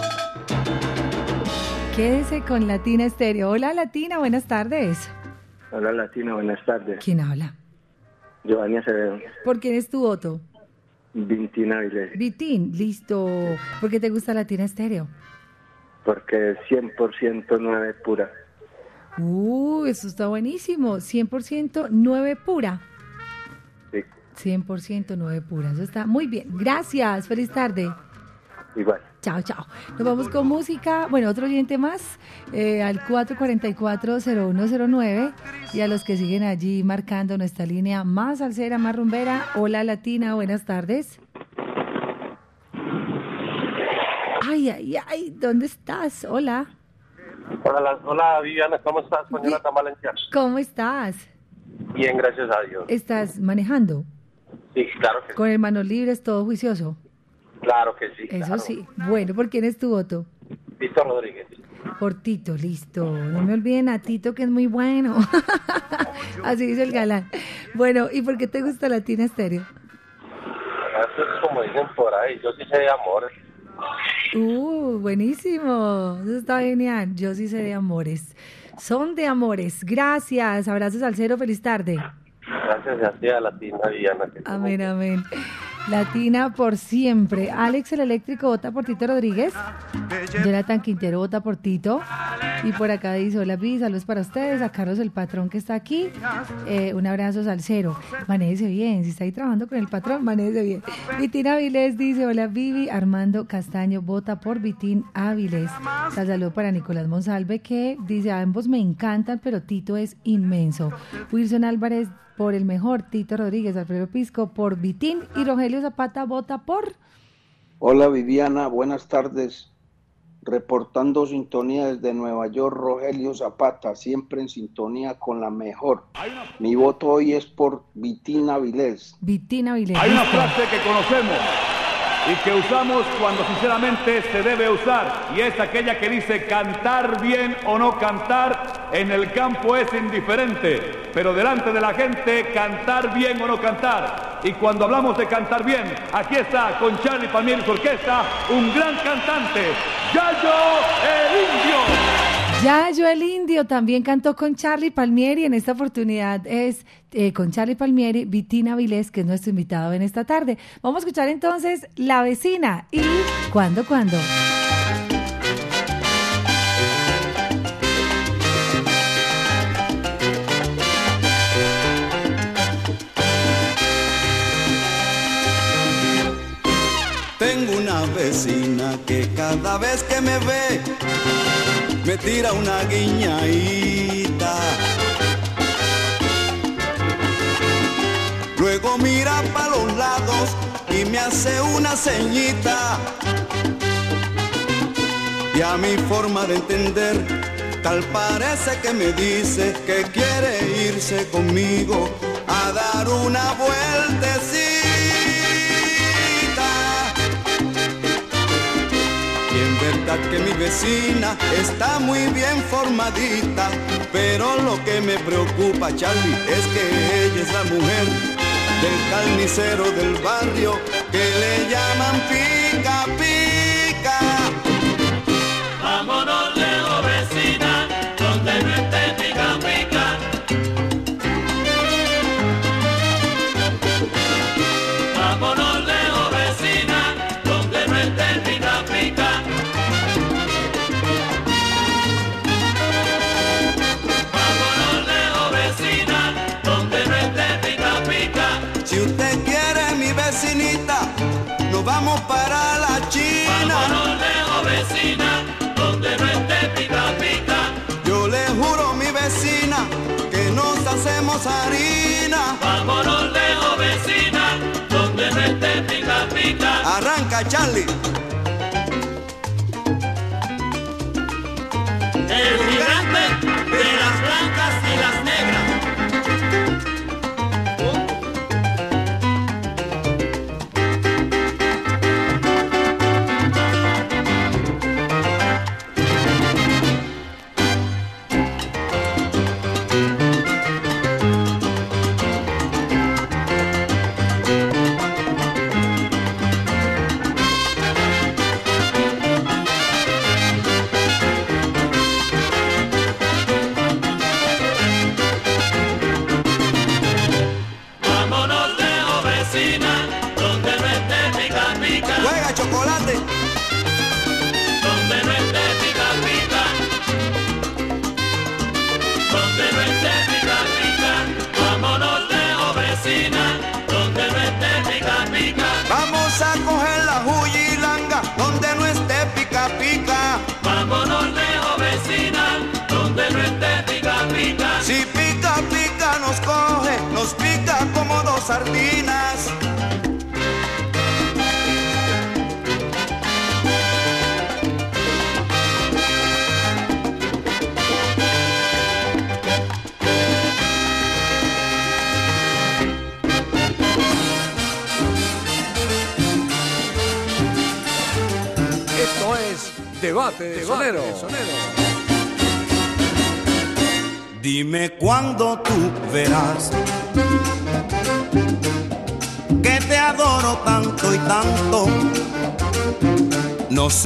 Quédese con Latina Estéreo. Hola Latina, buenas tardes. Hola Latina, buenas tardes. ¿Quién habla? Giovanni Acevedo, ¿Por quién es tu voto? Vintina Avilés, Vitín, listo. ¿Por qué te gusta Latina Estéreo? porque es 100% nueve pura. Uh, eso está buenísimo. 100% 9 pura. Sí. 100% 9 pura. Eso está muy bien. Gracias. Feliz tarde. Igual. Chao, chao. Nos vamos con música. Bueno, otro oyente más eh, al 444-0109 y a los que siguen allí marcando nuestra línea más salsera, más rumbera. Hola, Latina. Buenas tardes. Ay, ay, ay. ¿Dónde estás? Hola. Hola, hola Viviana, ¿cómo estás, señora Valencia? ¿Cómo estás? Bien, gracias a Dios. ¿Estás manejando? Sí, claro que sí. Con el manos libres, todo juicioso. Claro que sí. Eso claro. sí. Bueno, ¿por quién es tu voto? Víctor Rodríguez. Por Tito, listo. No me olviden a Tito, que es muy bueno. Así dice el galán. Bueno, ¿y por qué te gusta Latina Estéreo? Eso es como dicen por ahí, yo sí sé de amor. Uh, buenísimo. Eso está genial. Yo sí sé de amores. Son de amores. Gracias. Abrazos al cero. Feliz tarde. Gracias a ti, a Latina Viviana. que Amén, amén. Latina por siempre. Alex el eléctrico vota por Tito Rodríguez. Jonathan Quintero vota por Tito. Y por acá dice, hola Pi, saludos para ustedes. A Carlos el patrón que está aquí. Eh, un abrazo salsero. Manéjese bien. Si está ahí trabajando con el patrón, manéjese bien. Vitín Avilés dice, hola Vivi. Armando Castaño vota por Vitín Avilés. Tal saludo para Nicolás Monsalve que dice, ambos me encantan, pero Tito es inmenso. Wilson Álvarez por el mejor, Tito Rodríguez, Alfredo Pisco por Vitín y Rogelio Zapata vota por... Hola Viviana, buenas tardes. Reportando sintonía desde Nueva York, Rogelio Zapata, siempre en sintonía con la mejor. Mi voto hoy es por Vitina Vilés. Vitín Avilés. Hay una frase que conocemos y que usamos cuando sinceramente se debe usar y es aquella que dice cantar bien o no cantar en el campo es indiferente, pero delante de la gente cantar bien o no cantar. Y cuando hablamos de cantar bien, aquí está con Charlie Palmieri su orquesta un gran cantante, Yayo el Indio. Yayo el Indio también cantó con Charlie Palmieri. En esta oportunidad es eh, con Charlie Palmieri, Vitina Avilés, que es nuestro invitado en esta tarde. Vamos a escuchar entonces La Vecina y ¿Cuándo, cuándo? Vecina que cada vez que me ve me tira una guiñadita. Luego mira para los lados y me hace una ceñita. Y a mi forma de entender, tal parece que me dice que quiere irse conmigo a dar una vueltecita. Y en verdad que mi vecina está muy bien formadita, pero lo que me preocupa, Charlie, es que ella es la mujer del carnicero del barrio que le llaman pica vamos para la China. Vámonos lejos, vecina, donde no esté pica pica. Yo le juro mi vecina que nos hacemos harina. Vámonos lejos, vecina, donde no esté pica pica. Arranca Charlie. El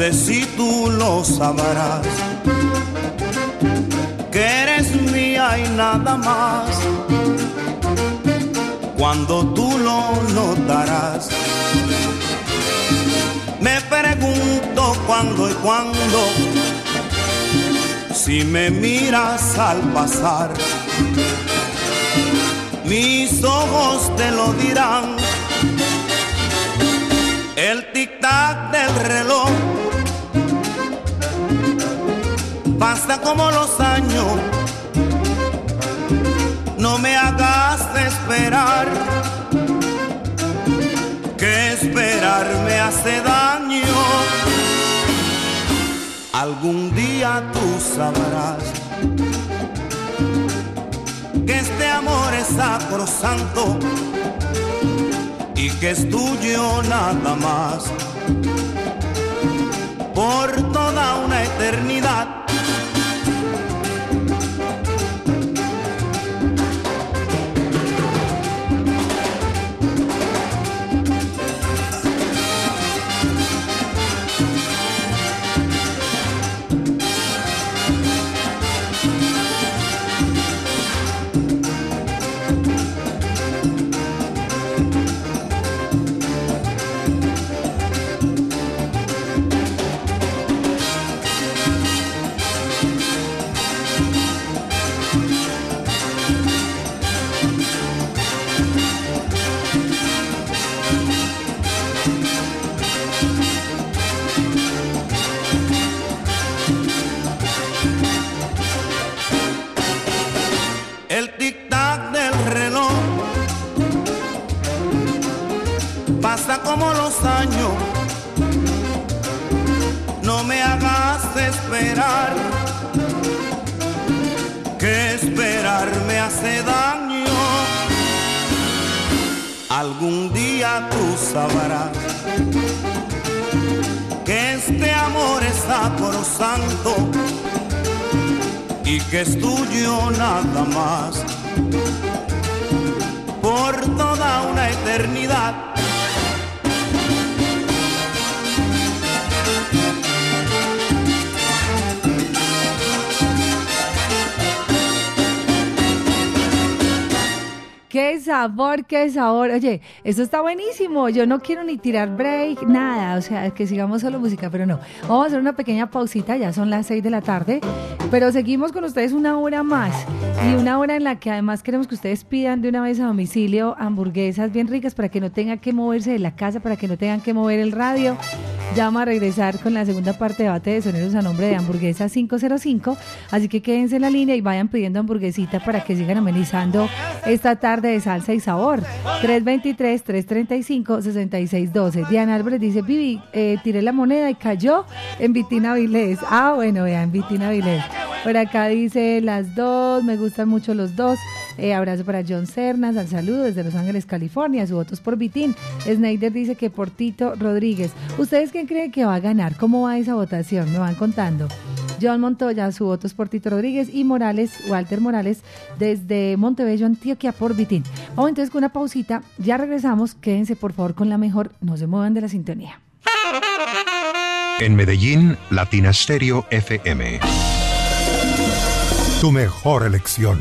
sé si tú lo sabrás, que eres mía y nada más. Cuando tú lo notarás, me pregunto cuándo y cuándo si me miras al pasar, mis ojos te lo dirán. El tic-tac del reloj pasa como los años. No me hagas esperar, que esperar me hace daño. Algún día tú sabrás que este amor es sacrosanto y que es tuyo nada más por toda una eternidad. Qué sabor. Oye, esto está buenísimo. Yo no quiero ni tirar break, nada. O sea, que sigamos solo música, pero no. Vamos a hacer una pequeña pausita, ya son las 6 de la tarde. Pero seguimos con ustedes una hora más. Y una hora en la que además queremos que ustedes pidan de una vez a domicilio hamburguesas bien ricas para que no tengan que moverse de la casa, para que no tengan que mover el radio. Ya vamos a regresar con la segunda parte de debate de soneros a nombre de Hamburguesa 505. Así que quédense en la línea y vayan pidiendo hamburguesita para que sigan amenizando esta tarde de salsa y sabor. 323-335-6612. Diana Álvarez dice, Vivi, eh, tiré la moneda y cayó en Vitina Vilés. Ah, bueno, vean, Vitina Vilés. Por acá dice las dos, me gustan mucho los dos. Eh, abrazo para John Cernas, al saludo desde Los Ángeles, California. Su voto es por Vitín. Snyder dice que por Tito Rodríguez. ¿Ustedes quién creen que va a ganar? ¿Cómo va esa votación? Me van contando. John Montoya, su voto es por Tito Rodríguez. Y Morales, Walter Morales, desde Montebello, Antioquia, por Vitín. Vamos entonces con una pausita. Ya regresamos. Quédense por favor con la mejor. No se muevan de la sintonía. En Medellín, Latina Stereo FM. Tu mejor elección.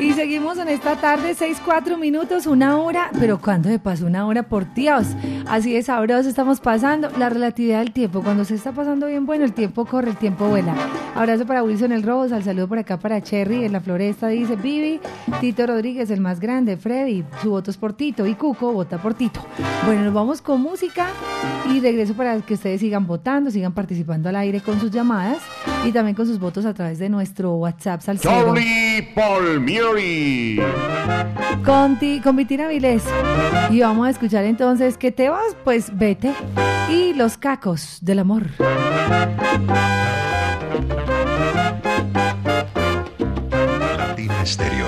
Y seguimos en esta tarde, 6, 4 minutos, una hora, pero ¿cuándo se pasó una hora por Dios? Así de sabroso estamos pasando. La relatividad del tiempo, cuando se está pasando bien bueno, el tiempo corre, el tiempo vuela. Abrazo para Wilson El Robos, al saludo por acá para Cherry en la floresta, dice Vivi, Tito Rodríguez, el más grande, Freddy, su voto es por Tito y Cuco vota por Tito. Bueno, nos vamos con música y regreso para que ustedes sigan votando, sigan participando al aire con sus llamadas y también con sus votos a través de nuestro WhatsApp Salcedo. Music. Mystery. Con, ti, con Vitina Vilés. Y vamos a escuchar entonces que te vas, pues vete. Y los cacos del amor. Latina Stereo.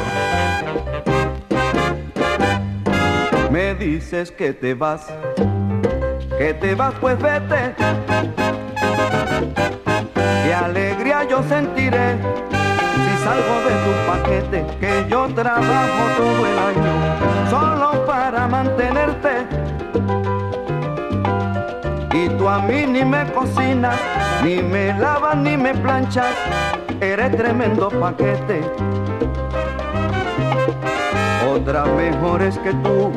Me dices que te vas, que te vas, pues vete. Qué alegría yo sentiré salgo de tu paquete, que yo trabajo todo el año solo para mantenerte. Y tú a mí ni me cocinas, ni me lavas, ni me planchas, eres tremendo paquete. Otras mejores que tú,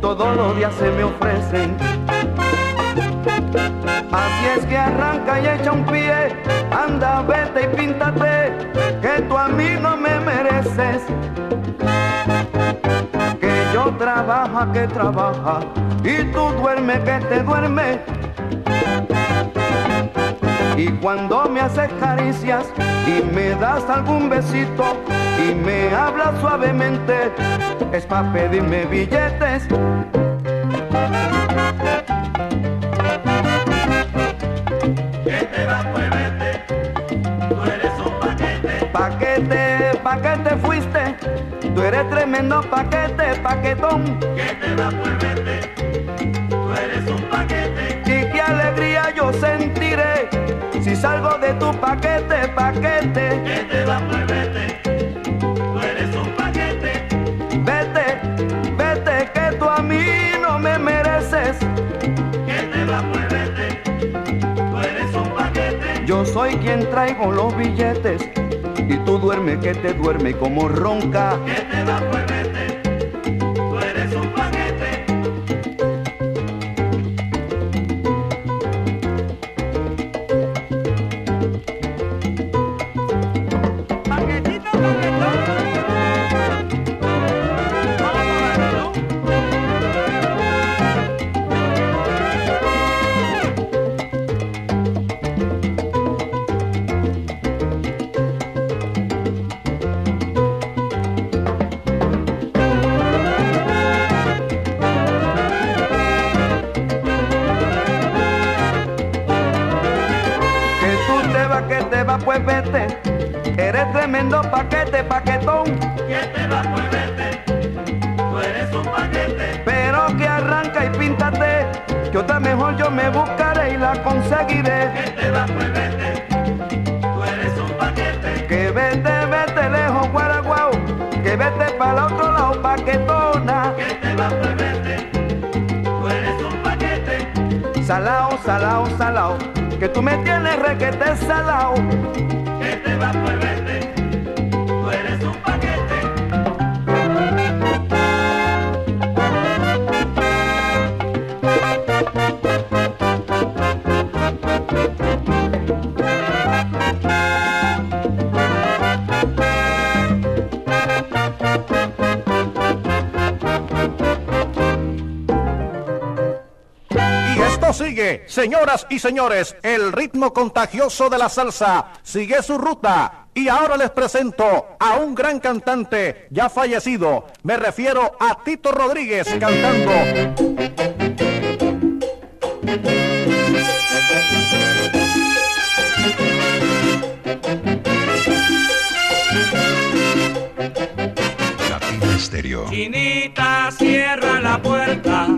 todos los días se me ofrecen. Así es que arranca y echa un pie, anda, vete y píntate, tú a mí no me mereces. Que yo trabaja, que trabaja, y tú duerme, que te duerme. Y cuando me haces caricias y me das algún besito y me hablas suavemente, es pa' pedirme billetes. Tú eres tremendo paquete, paquetón. Que te vas, pues vete. Tú eres un paquete. Y qué alegría yo sentiré si salgo de tu paquete, paquete. Que te vas, pues vete. Tú eres un paquete. Vete, vete, que tú a mí no me mereces. Que te vas, pues vete. Tú eres un paquete. Yo soy quien traigo los billetes y tú duerme que te duerme como ronca. que te salau señoras y señores, el ritmo contagioso de la salsa sigue su ruta. Y ahora les presento a un gran cantante ya fallecido. Me refiero a Tito Rodríguez cantando. Latina Stereo. Chinita, cierra la puerta,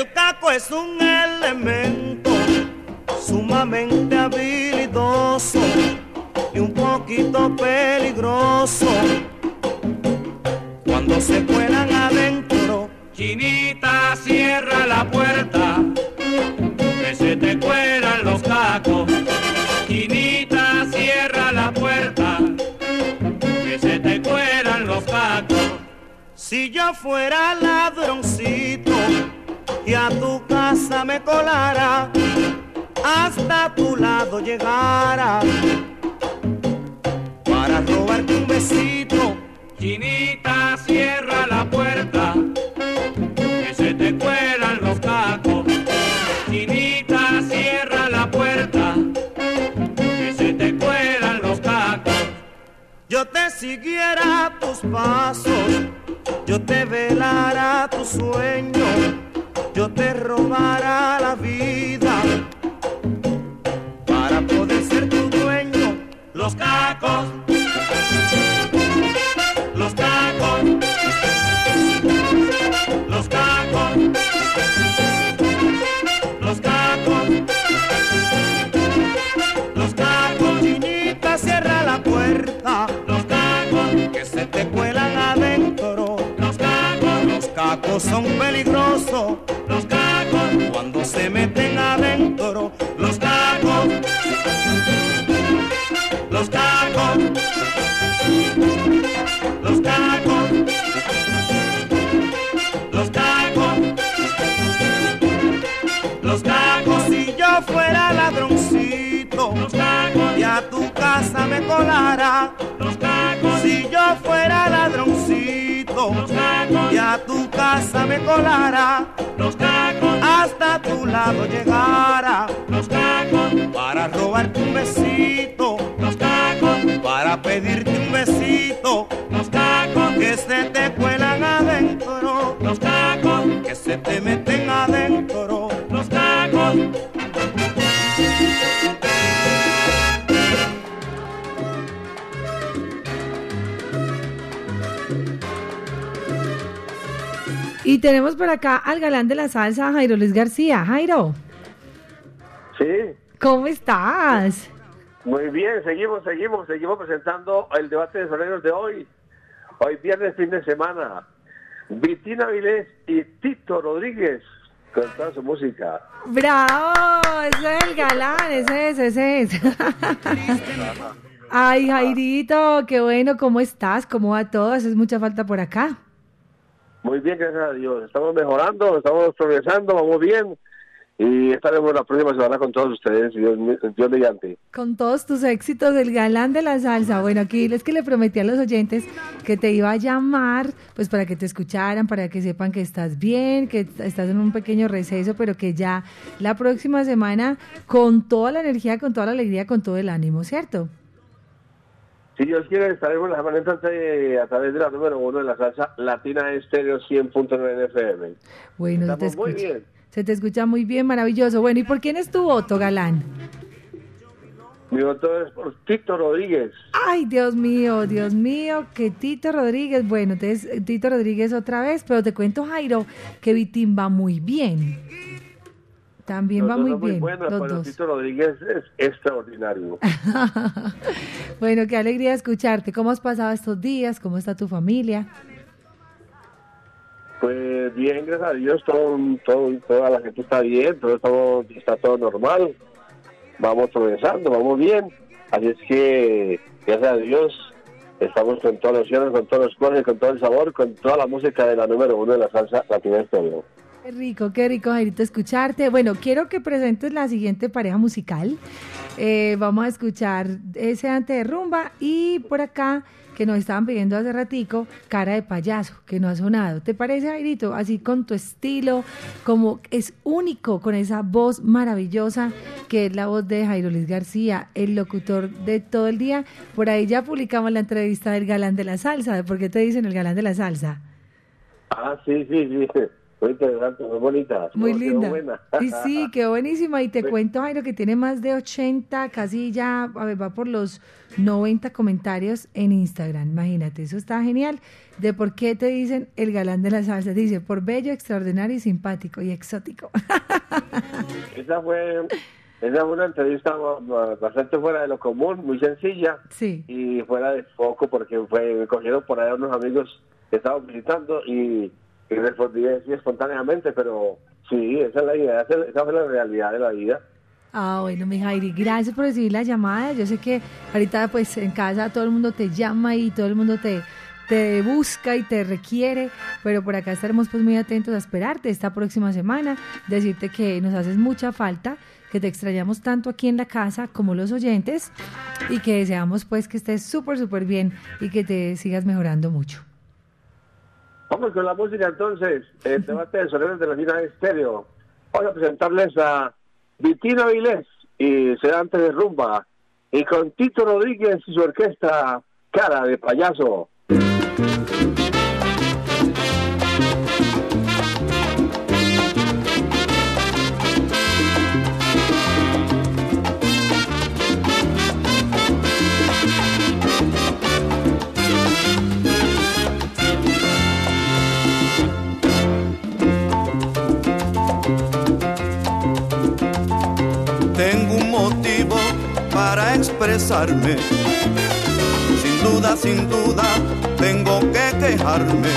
El caco es un elemento sumamente habilidoso y un poquito peligroso. Cuando se cuelan adentro, Chinita, cierra la puerta, que se te cuelan los cacos. Chinita, cierra la puerta, que se te cuelan los cacos. si yo fuera ladroncito y a tu casa me colara, hasta tu lado llegara, para robarte un besito. Chinita, cierra la puerta, que se te cuelan los tacos. Chinita, cierra la puerta, que se te cuelan los tacos. Yo te siguiera tus pasos, yo te velara tu sueño yo te robara la vida. Para poder ser tu dueño. Los cacos, los cacos, los cacos, los cacos, los cacos, chinita cierra la puerta, los cacos que se te cuelan adentro, los cacos, los cacos son peligrosos, colara, los si yo fuera ladroncito, los y a tu casa me colara, los cacos, hasta tu lado llegara, los cacos, para robarte un besito, los cacos, para pedirte tenemos por acá al galán de la salsa, Jairo Luis García. Jairo, Sí, ¿cómo estás? muy bien, seguimos, seguimos, seguimos presentando el debate de soneros de hoy. Hoy viernes, fin de semana. Vitina Vilés y Tito Rodríguez con toda su música. ¡Bravo! Ese es el galán, ese es, ese es. Ay, Jairito, qué bueno, ¿cómo estás? ¿Cómo va todo? Haces mucha falta por acá. Muy bien, gracias a Dios. Estamos mejorando, estamos progresando, vamos bien. Y estaremos la próxima semana con todos ustedes, Dios, Dios mediante. Con todos tus éxitos, el galán de la salsa. Bueno, aquí es que le prometí a los oyentes que te iba a llamar, pues para que te escucharan, para que sepan que estás bien, que estás en un pequeño receso, pero que ya la próxima semana, con toda la energía, con toda la alegría, con todo el ánimo, ¿cierto? Si Dios quiere, estaremos la semana entrante a través de la número uno de la salsa Latina Estéreo 100.9 FM. Bueno, se te escucha. bien. Se te escucha muy bien, maravilloso. Bueno, ¿y por quién es tu voto, galán? Mi voto es por Tito Rodríguez. Ay, Dios mío, Dios mío, que Tito Rodríguez, bueno, entonces Tito Rodríguez otra vez, pero te cuento, Jairo, que Vitín va muy bien. También Los va muy son muy bien, buenos, los dos. Tito Rodríguez es extraordinario. bueno, qué alegría escucharte. ¿Cómo has pasado estos días? ¿Cómo está tu familia? Pues bien, gracias a Dios, todo, todo, toda la gente está bien, todo estamos, está todo normal. Vamos progresando, vamos bien. Así es que, gracias a Dios, estamos con todas las opciones, con todos los colores, con todo el sabor, con toda la música de la número uno de la salsa latina estéreo. Qué rico, qué rico, Jairito, escucharte. Bueno, quiero que presentes la siguiente pareja musical. Eh, vamos a escuchar ese ante de rumba y por acá que nos estaban pidiendo hace ratico, cara de payaso, que no ha sonado. ¿Te parece, Jairito? Así con tu estilo, como es único, con esa voz maravillosa que es la voz de Jairo Luis García, el locutor de todo el día. Por ahí ya publicamos la entrevista del galán de la salsa. ¿De por qué te dicen el galán de la salsa? Ah, sí, sí, sí. Muy interesante, muy bonita. Muy linda. buena. Y sí, quedó buenísima. Y te cuento, Jairo, que tiene más de 80, casi ya, a ver, va por los 90 comentarios en Instagram. Imagínate, eso está genial. De por qué te dicen el galán de la salsa. Dice, por bello, extraordinario y simpático y exótico. Esa fue, esa fue una entrevista ba- bastante fuera de lo común, muy sencilla Sí. y fuera de foco porque fue, me cogieron por ahí unos amigos que estaban visitando y, y respondí así espontáneamente, pero sí, esa es la idea, esa fue la realidad de la vida. Ah, bueno, mi Jairi, gracias por recibir la llamada. Yo sé que ahorita pues en casa todo el mundo te llama y todo el mundo te, te busca y te requiere, pero por acá estaremos pues muy atentos a esperarte esta próxima semana, decirte que nos haces mucha falta, que te extrañamos tanto aquí en la casa como los oyentes y que deseamos pues que estés súper, súper bien y que te sigas mejorando mucho. Vamos con la música entonces, el debate de soneros de la Lina Estéreo. Vamos a presentarles a Vitino Avilés y Sedante de Rumba y con Tito Rodríguez y su orquesta cara de payaso. Sin duda, sin duda, tengo que quejarme.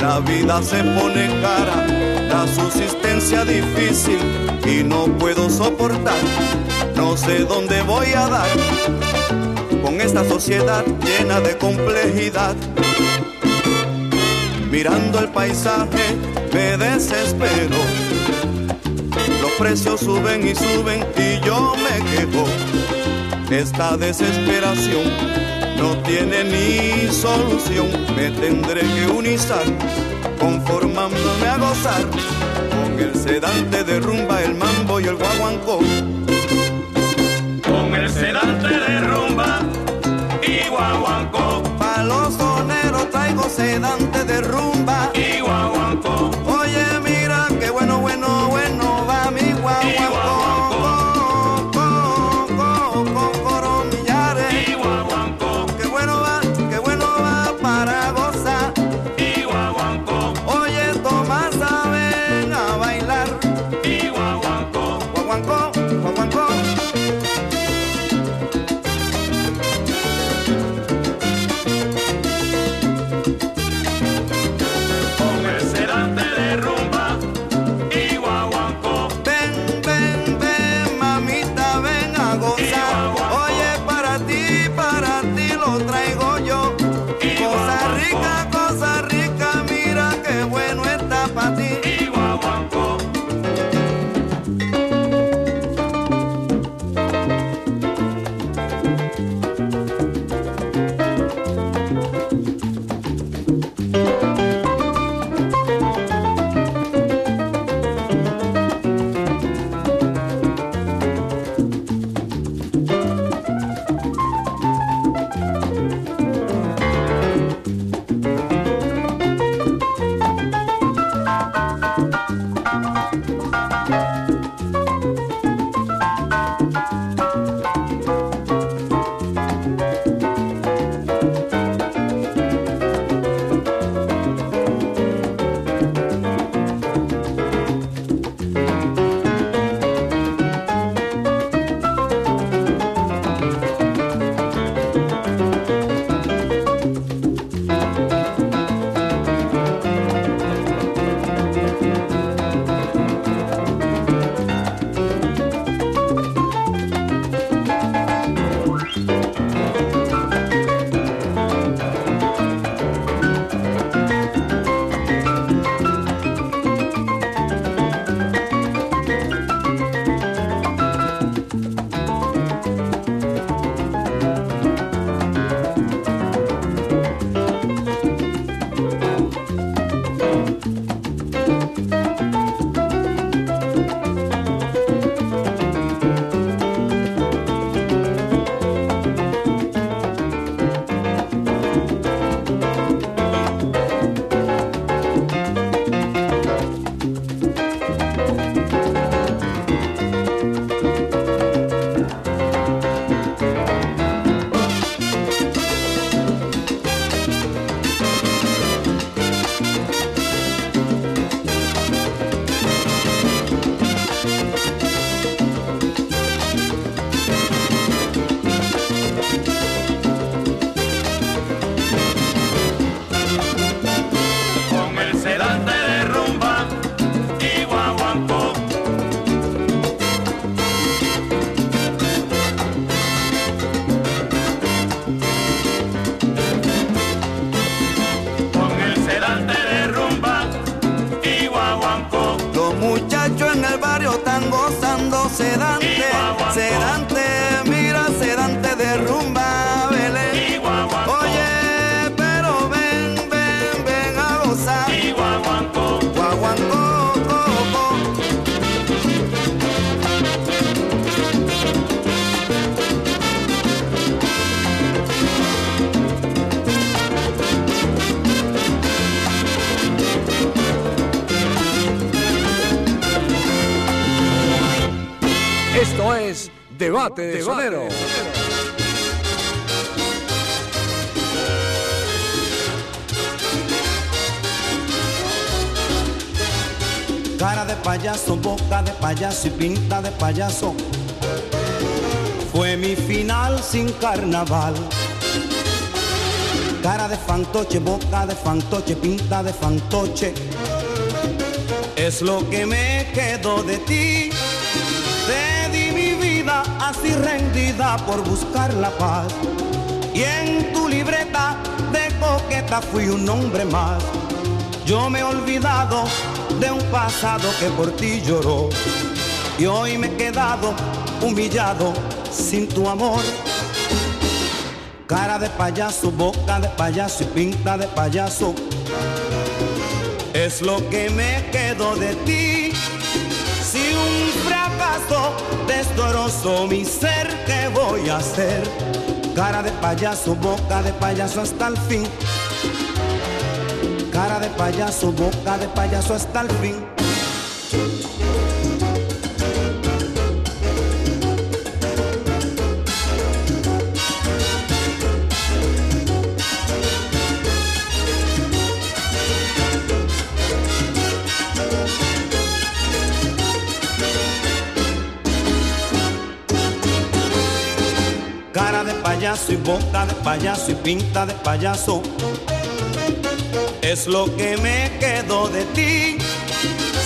La vida se pone cara, la subsistencia difícil y no puedo soportar. No sé dónde voy a dar con esta sociedad llena de complejidad. Mirando el paisaje me desespero. Los precios suben y suben y yo me quejo. Esta desesperación no tiene ni solución. Me tendré que unizar, conformándome a gozar con el sedante de rumba, el mambo y el guaguancó. Con el sedante de rumba y guaguancó. Pa' los soneros traigo sedante de rumba y Cara de payaso, boca de payaso y pinta de payaso. Fue mi final sin carnaval. Cara de fantoche, boca de fantoche, pinta de fantoche. Es lo que me quedó de ti. Así rendida por buscar la paz. Y en tu libreta de coqueta fui un hombre más. Yo me he olvidado de un pasado que por ti lloró. Y hoy me he quedado humillado sin tu amor. Cara de payaso, boca de payaso y pinta de payaso. Es lo que me quedó de ti. Destrozó mi ser, ¿qué voy a hacer? Cara de payaso, boca de payaso hasta el fin. Cara de payaso, boca de payaso hasta el fin. Payaso y boca de payaso y pinta de payaso. Es lo que me quedó de ti.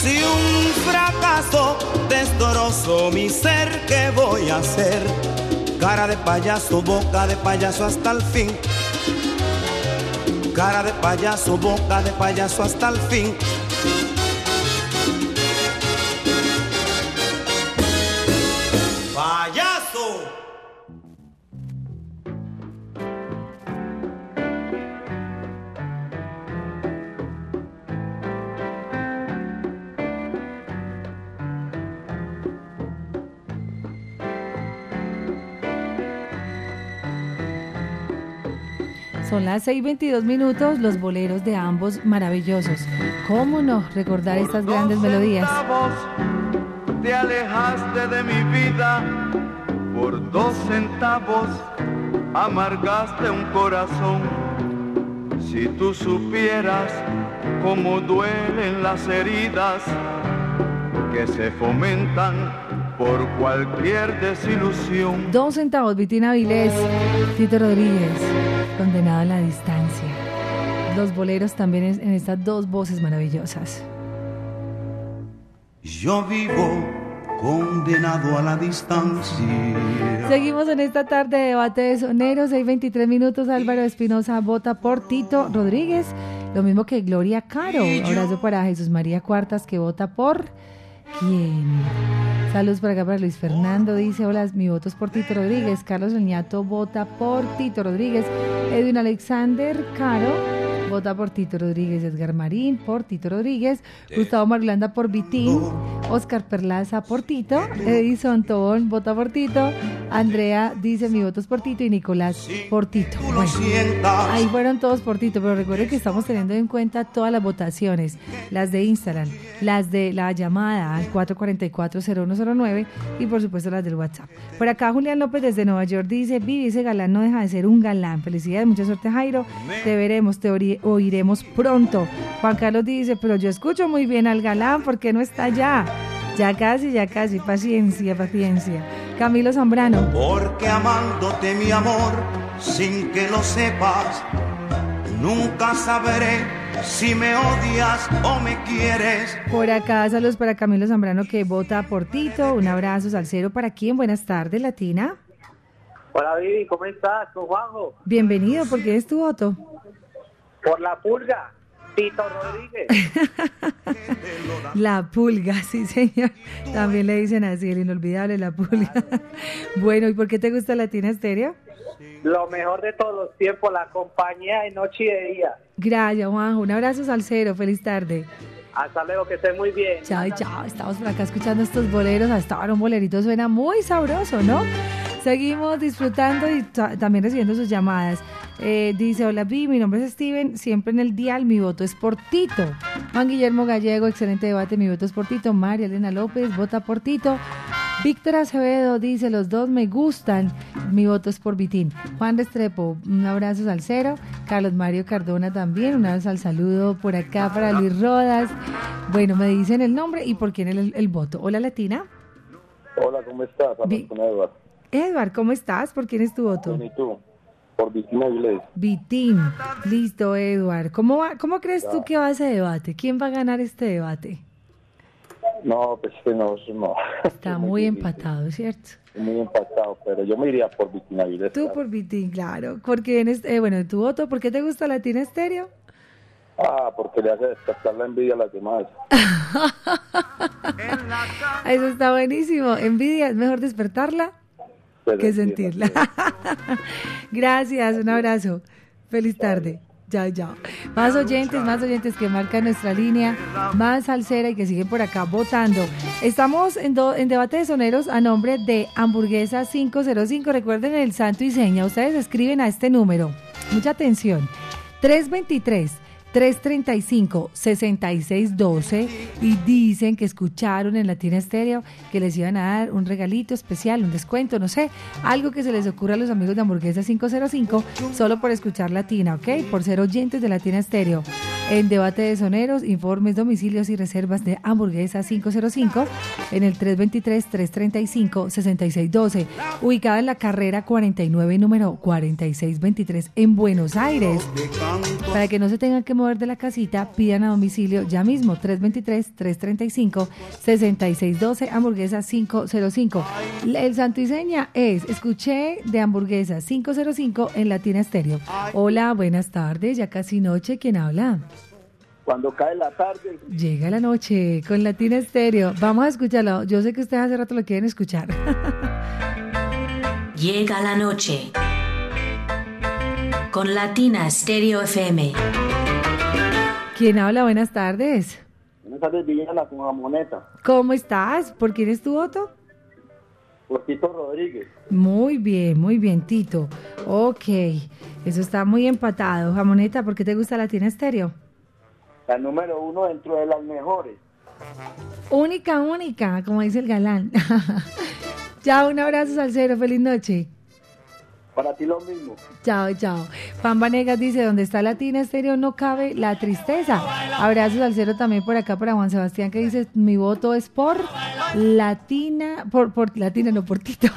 Si un fracaso destrozó mi ser, ¿qué voy a hacer? Cara de payaso, boca de payaso hasta el fin. Cara de payaso, boca de payaso hasta el fin. Son las 6:22 minutos, los boleros de ambos maravillosos. ¿Cómo no recordar estas grandes melodías? te alejaste de mi vida por dos centavos amargaste un corazón si tú supieras cómo duelen las heridas que se fomentan por cualquier desilusión Dos centavos, Vitina Vilés, Tito Rodríguez, condenado a la distancia. Los boleros también en estas dos voces maravillosas. Yo vivo condenado a la distancia. Seguimos en esta tarde de debate de soneros, 6:23 minutos. Álvaro Espinosa vota por Tito Rodríguez, lo mismo que Gloria Caro. Abrazo para Jesús María Cuartas que vota por quién. Saludos por acá para Luis Fernando. Dice: Hola, mi voto es por Tito Rodríguez. Carlos Oñato vota por Tito Rodríguez. Edwin Alexander Caro. Vota por Tito Rodríguez, Edgar Marín por Tito Rodríguez, Gustavo Marulanda por Vitín, Oscar Perlaza por Tito, Edison Tobón vota por Tito, Andrea dice mi voto es por Tito y Nicolás por Tito. Bueno, ahí fueron todos por Tito, pero recuerden que estamos teniendo en cuenta todas las votaciones, las de Instagram, las de la llamada al 444-0109 y por supuesto las del WhatsApp. Por acá Julián López desde Nueva York dice, Vivi, ese galán no deja de ser un galán. Felicidades, mucha suerte Jairo. Te veremos, te oiremos pronto. Juan Carlos dice, pero yo escucho muy bien al galán, ¿por qué no está allá? Ya casi, ya casi, paciencia, paciencia. Camilo Zambrano. Porque amándote mi amor, sin que lo sepas, nunca sabré si me odias o me quieres. Por acá, saludos para Camilo Zambrano que vota por Tito. Un abrazo, Salcero, para quién. Buenas tardes, Latina. Hola Vivi, ¿cómo estás? Con Juanjo. Bienvenido, ¿por qué es tu voto? Por la pulga, Tito Rodríguez. La pulga, sí, señor. También le dicen así, el inolvidable, la pulga. Bueno, ¿y por qué te gusta Latina Estéreo? Lo mejor de todos los tiempos, la compañía de noche y de día. Gracias, Juanjo. Un abrazo, Salcero. Feliz tarde. Hasta luego, que estés muy bien. Chao, chao. Estamos por acá escuchando estos boleros. Hasta ahora un bolerito suena muy sabroso, ¿no? Seguimos disfrutando y ta- también recibiendo sus llamadas. Eh, dice, hola Vi, mi nombre es Steven, siempre en el dial, mi voto es por Tito. Juan Guillermo Gallego, excelente debate, mi voto es por Tito. María Elena López, vota por Tito. Víctor Acevedo dice, los dos me gustan, mi voto es por Vitín. Juan Restrepo, un abrazo al cero. Carlos Mario Cardona también, un abrazo al saludo por acá para Luis Rodas. Bueno, me dicen el nombre y por quién el, el voto. Hola Latina. Hola, ¿cómo estás? Hablas Vi- con Edward. Edward, ¿cómo estás? ¿Por quién es tu voto? Bien, ¿Y tú? Por Vitina Avilés. Vitín. Listo, Edward. ¿Cómo, va- ¿Cómo crees tú que va ese debate? ¿Quién va a ganar este debate? No, pues no, no. Está muy empatado, ¿cierto? Muy empatado, pero yo me iría por Vitina Avilés. Tú por Vitín, claro. Porque en este, eh, bueno, tu voto, ¿por qué te gusta Latina Estéreo? Ah, porque le hace despertar la envidia a las demás. Eso está buenísimo. Envidia, es mejor despertarla Pero que sentirla. Gracias, un abrazo. Feliz tarde. Chao, chao. Más oyentes, más oyentes que marcan nuestra línea, más salsera y que siguen por acá votando. Estamos en, do- en debate de soneros a nombre de Hamburguesa 505. Recuerden el santo y seña. Ustedes escriben a este número. Mucha atención. 323. 335-6612 y dicen que escucharon en Latina Estéreo que les iban a dar un regalito especial, un descuento, no sé, algo que se les ocurra a los amigos de Hamburguesa 505 solo por escuchar Latina, ¿ok? Por ser oyentes de Latina Estéreo. En debate de soneros, informes, domicilios y reservas de Hamburguesa 505 en el 323-335-6612, ubicada en la carrera 49, número 4623 en Buenos Aires. Para que no se tengan que mover de la casita, pidan a domicilio ya mismo 323-335-6612, hamburguesa 505. El santiseña es, escuché de hamburguesa 505 en Latina Estéreo. Hola, buenas tardes, ya casi noche, ¿quién habla? Cuando cae la tarde, Llega la noche con Latina Estéreo. Vamos a escucharlo. Yo sé que ustedes hace rato lo quieren escuchar. Llega la noche. Con Latina Stereo FM. ¿Quién habla? Buenas tardes. buenas tardes, Villana con Jamoneta, ¿Cómo estás? ¿Por quién es tu voto? por Tito Rodríguez. Muy bien, muy bien, Tito. Ok, eso está muy empatado. Jamoneta, ¿por qué te gusta Latina Estéreo? La número uno dentro de las mejores. Única, única, como dice el galán. Chao, un abrazo, Salcero, feliz noche. Para ti lo mismo. Chao, chao. Juan Vanegas dice, donde está Latina Estéreo no cabe la tristeza. Abrazos al cero también por acá para Juan Sebastián que dice, mi voto es por Latina, por, por Latina, no por Tito.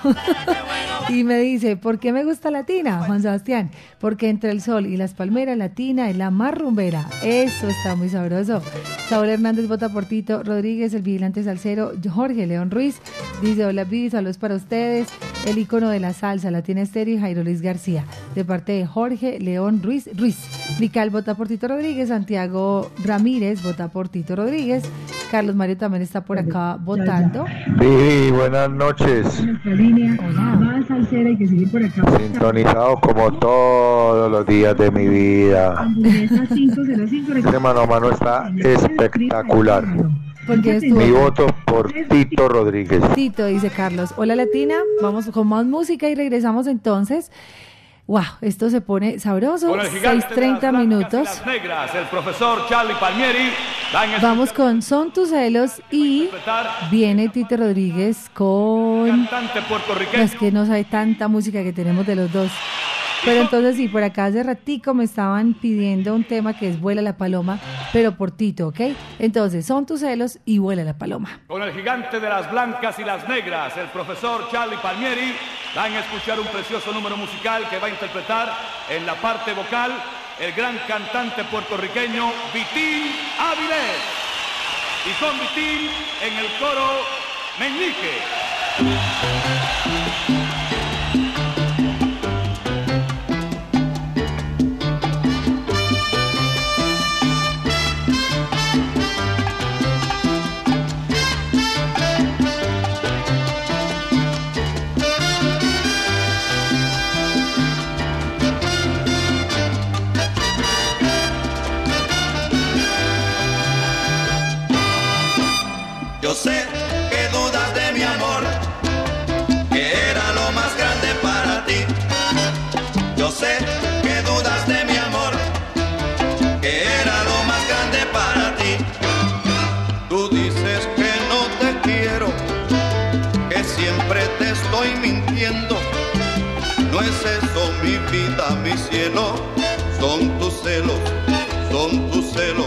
y me dice, ¿por qué me gusta Latina, Juan Sebastián? Porque entre el sol y las palmeras, Latina es la más rumbera. Eso está muy sabroso. Saúl Hernández vota por Tito Rodríguez, el vigilante salsero, Jorge León Ruiz. Dice, hola Vivi, saludos para ustedes. El icono de la salsa, Latina Estéreo y Jairo Luis García. De parte de Jorge León Ruiz Ruiz. Vical vota por Tito Rodríguez. Santiago Ramírez vota por Tito Rodríguez. Carlos Mario también está por acá votando. Vivi, buenas noches. Hola. Más salsera y que sigue por acá. Sintonizado como todos los días de mi vida. Este mano a mano está espectacular. Porque Mi voto. por Tito Rodríguez. Tito, dice Carlos. Hola Latina, vamos con más música y regresamos entonces. Wow, esto se pone sabroso. Con el gigante de las 6.30 blancas y minutos. las negras, el profesor Charlie Palmieri, el Vamos con Son tus celos y viene Tito Rodríguez con... cantante puertorriqueño. Es que no sabe tanta música que tenemos de los dos. Pero entonces sí, por acá hace ratico me estaban pidiendo un tema que es Vuela la Paloma, pero por Tito, ¿ok? Entonces, Son tus celos y Vuela la Paloma. Con el gigante de las blancas y las negras, el profesor Charlie Palmieri, dan a escuchar un precioso número musical que va a interpretar en la parte vocal el gran cantante puertorriqueño Vitín Avilés. Y con Vitín en el coro Meñique. Yo sé que dudas de mi amor, que era lo más grande para ti. Yo sé que dudas de mi amor, que era lo más grande para ti. Tú dices que no te quiero, que siempre te estoy mintiendo. No es eso mi vida, mi cielo, son tus celos, son tus celos.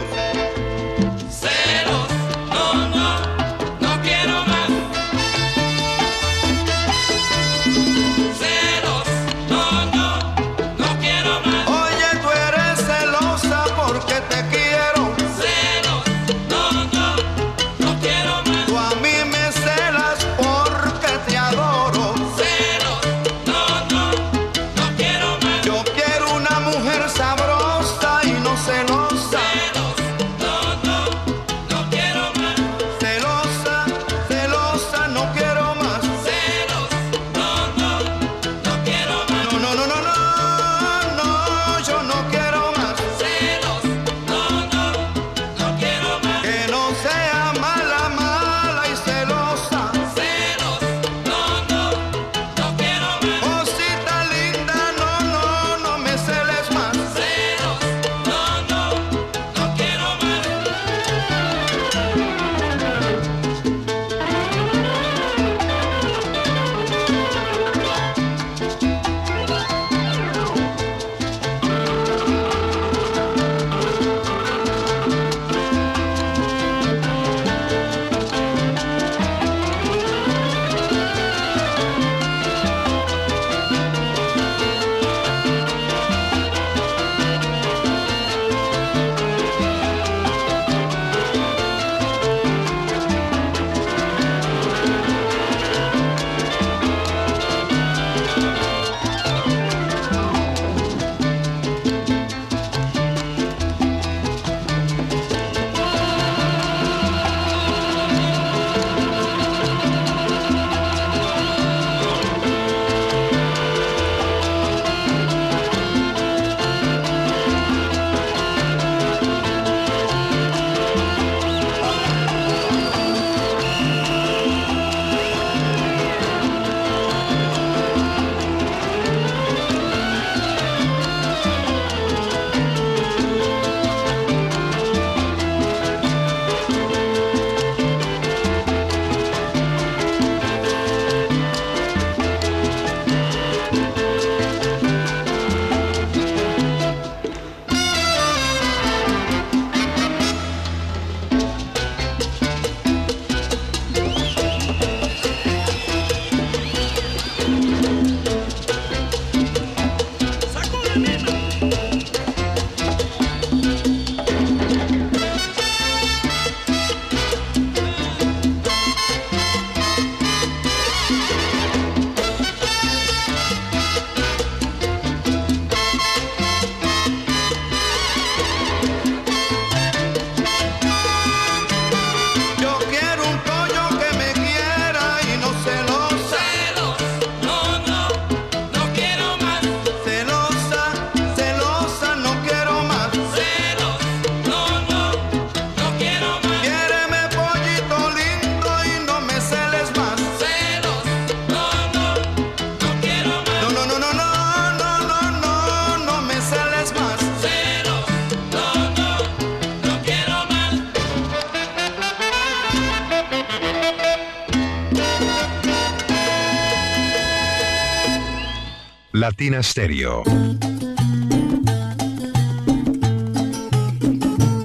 Latina Stereo.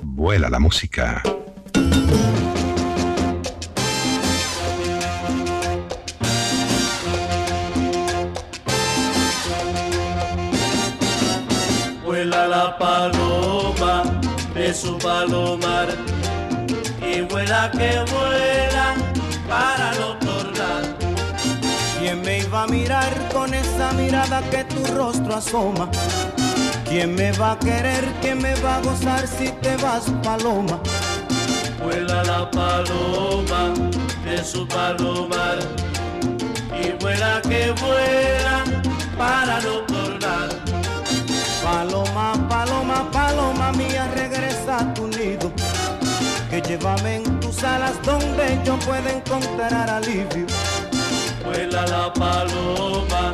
Vuela la música. Vuela la paloma de su palomar y vuela que vuela para no tornar. ¿Quién me iba a mirar? mirada que tu rostro asoma. ¿Quién me va a querer? ¿Quién me va a gozar si te vas, paloma? Vuela la paloma de su palomar y vuela que vuela para no tornar. Paloma, paloma, paloma mía, regresa a tu nido, que llévame en tus alas donde yo pueda encontrar alivio. Vuela la paloma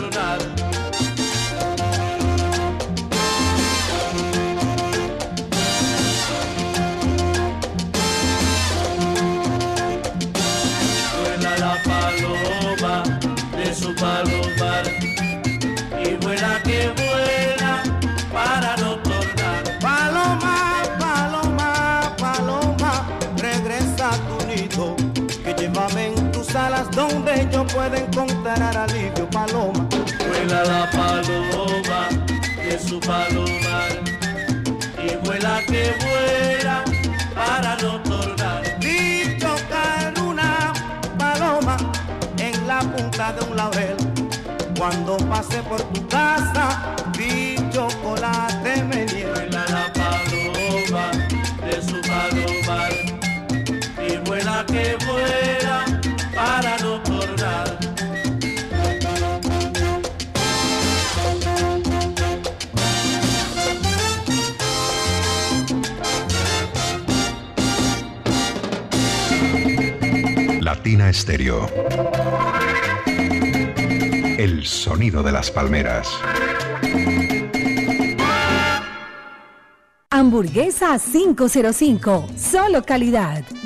Y vuela que vuela para no tornar. Paloma, paloma, paloma, regresa a tu nido, que llévame en tus alas donde yo pueda encontrar alivio, paloma. Vuela la paloma de su palomar Cuando pasé por tu casa, vi chocolate me Vuela la paloma de su palomar y vuela que vuela para no tornar. Latina Estéreo. Sonido de las palmeras. Hamburguesa 505, solo calidad.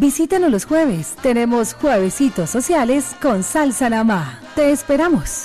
Visítanos los jueves. Tenemos juevesitos sociales con salsa Namá. Te esperamos.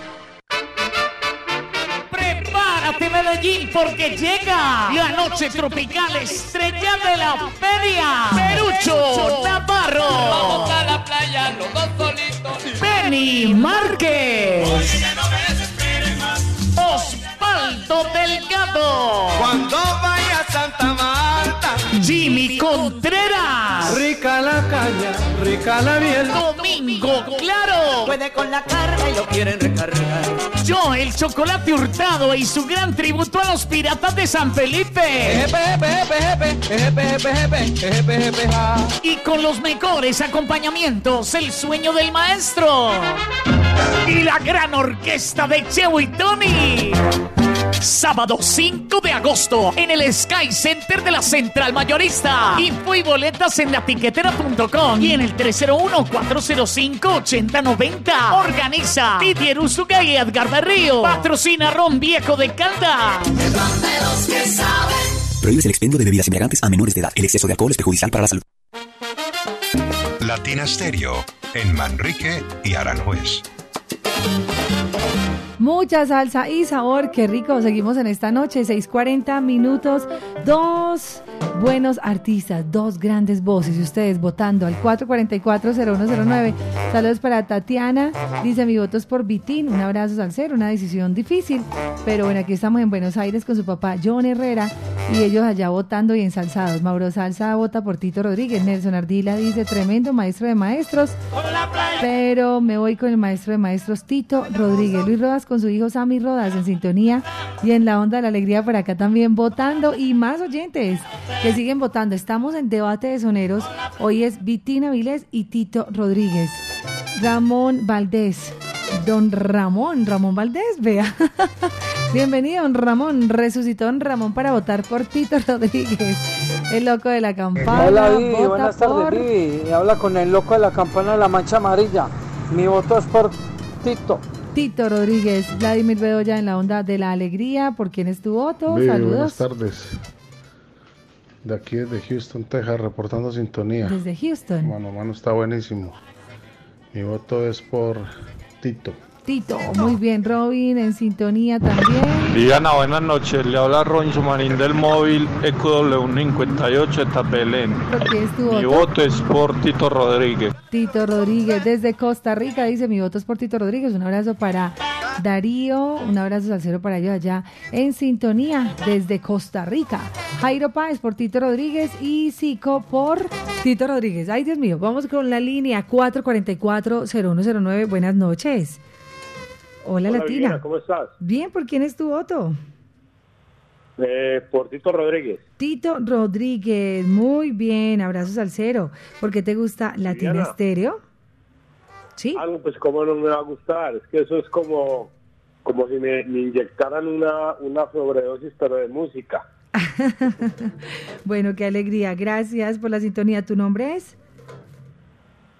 Porque llega la noche tropical estrella de la feria. Perucho Navarro. Vamos a la playa, los dos solitos. Benny Márquez. Osvaldo Delgado. Cuando vaya a Santa Marta. Jimmy Contreras. Rica la caña, rica la miel. Domingo Claro. Puede con la carga y lo quieren recargar. Yo, el chocolate hurtado y su gran tributo a los piratas de San Felipe. Y con los mejores acompañamientos, el sueño del maestro. Y la gran orquesta de Cheo y Tony. Sábado 5 de agosto en el Sky Center de la Central Mayorista. Info y boletas en latiquetera.com y en el 301-405-8090. Organiza Didier Usuga y Edgar Berrío. Patrocina Ron Viejo de Caldas. Prohíbes el expendio de bebidas embriagantes a menores de edad. El exceso de alcohol es perjudicial para la salud. Latina Stereo en Manrique y Aranjuez. Mucha salsa y sabor, qué rico. Seguimos en esta noche, 6:40 minutos. Dos buenos artistas, dos grandes voces. Y ustedes votando al 444-0109. Saludos para Tatiana. Dice: Mi voto es por Vitín. Un abrazo, Salcero. Una decisión difícil. Pero bueno, aquí estamos en Buenos Aires con su papá John Herrera. Y ellos allá votando y ensalzados. Mauro Salsa vota por Tito Rodríguez. Nelson Ardila dice: Tremendo maestro de maestros. Pero me voy con el maestro de maestros Tito Rodríguez. Luis Rodas con su hijo Sammy Rodas en sintonía y en la onda de la alegría por acá también votando y más oyentes que siguen votando. Estamos en debate de soneros. Hoy es Vitina Vilés y Tito Rodríguez. Ramón Valdés. Don Ramón, Ramón Valdés, vea. Bienvenido, don Ramón. Resucitó don Ramón para votar por Tito Rodríguez. El loco de la campana. Hola, Vivi. Buenas por- tardes, Vivi. Habla con el loco de la campana de la mancha amarilla. Mi voto es por Tito. Tito Rodríguez, Vladimir Bedoya en la onda de la alegría. ¿Por quién es tu voto? Vivi, Saludos. Buenas tardes. de aquí desde Houston, Texas, reportando sintonía. Desde Houston. Mano, mano, está buenísimo. Mi voto es por Tito. Tito, muy bien, Robin, en sintonía también. Diana, buenas noches. Le habla Roncho Marín del móvil EQW58 de Tapelén. ¿Por qué es tu Mi voto? voto es por Tito Rodríguez. Tito Rodríguez desde Costa Rica dice mi voto es por Tito Rodríguez. Un abrazo para Darío, un abrazo salcero para ellos allá en sintonía desde Costa Rica. Jairo Páez por Tito Rodríguez y Zico por Tito Rodríguez. Ay, Dios mío, vamos con la línea 444-0109. Buenas noches. Hola, Hola, Latina. Viviana, ¿cómo estás? Bien, ¿por quién es tu voto? Eh, por Tito Rodríguez. Tito Rodríguez, muy bien, abrazo salsero. ¿Por qué te gusta Latina Viviana. Estéreo? Sí. Algo, pues, ¿cómo no me va a gustar? Es que eso es como, como si me, me inyectaran una, una sobredosis, pero de música. Bueno, qué alegría. Gracias por la sintonía. ¿Tu nombre es?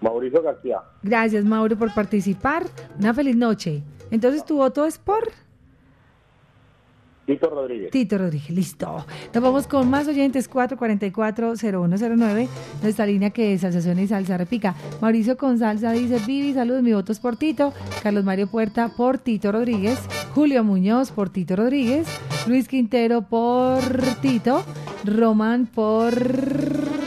Mauricio García. Gracias, Mauro, por participar. Una feliz noche. Entonces, tu voto es por Tito Rodríguez. Tito Rodríguez. Listo. Nos vamos con más oyentes. 444-0109. Nuestra línea que es Salsación y Salsa Repica. Mauricio con salsa dice: Vivi, saludos. Mi voto es por Tito. Carlos Mario Puerta por Tito Rodríguez. Julio Muñoz por Tito Rodríguez. Luis Quintero por Tito. Román por.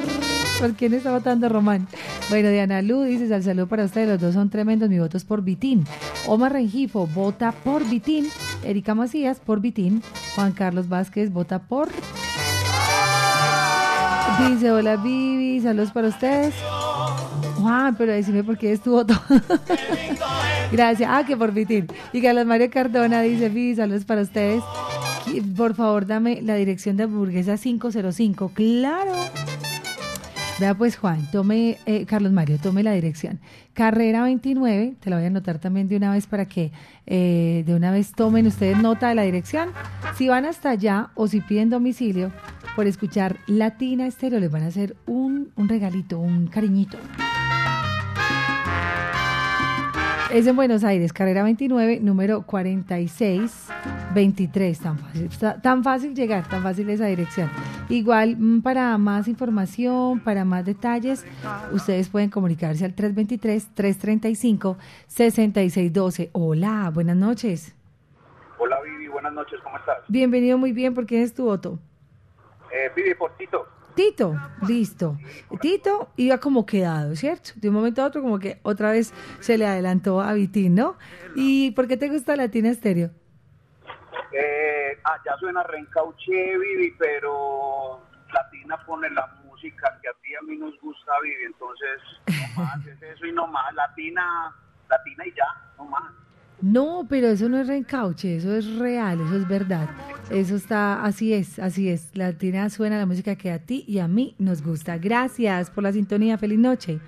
¿Por quién está votando Román? Bueno, Diana Lu dice, al saludo para ustedes, los dos son tremendos, mi voto es por Vitín. Omar Rengifo vota por Vitín, Erika Macías por Vitín, Juan Carlos Vázquez vota por... Dice, hola Vivi, saludos para ustedes. Juan, pero decime por qué es tu voto. Gracias. Ah, que por Vitín. Y Carlos Mario Cardona dice, Vivi, saludos para ustedes. Por favor, dame la dirección de hamburguesa 505. Claro. Pues Juan, tome, eh, Carlos Mario, tome la dirección. Carrera 29, te la voy a anotar también de una vez para que eh, de una vez tomen ustedes nota de la dirección. Si van hasta allá o si piden domicilio, por escuchar Latina Estéreo les van a hacer un, un regalito, un cariñito. Es en Buenos Aires, carrera 29, número 4623. Tan fácil, tan fácil llegar, tan fácil esa dirección. Igual, mm, para más información, para más detalles, ustedes pueden comunicarse al 323-335-6612. Hola, buenas noches. Hola Vivi, buenas noches, ¿cómo estás? Bienvenido muy bien, ¿por quién es tu voto? Eh, Vivi, por Tito. Tito, listo. Tito iba como quedado, ¿cierto? De un momento a otro como que otra vez se le adelantó a Vitín, ¿no? ¿Y por qué te gusta Latina Estéreo? Eh, allá suena reencauché Vivi, pero Latina pone la música que a ti a mí nos gusta Vivi, entonces no más, es eso y no más, Latina, Latina y ya, no más. No, pero eso no es reencauche, eso es real, eso es verdad. Eso está, así es, así es. Latina suena la música que a ti y a mí nos gusta. Gracias por la sintonía, feliz noche.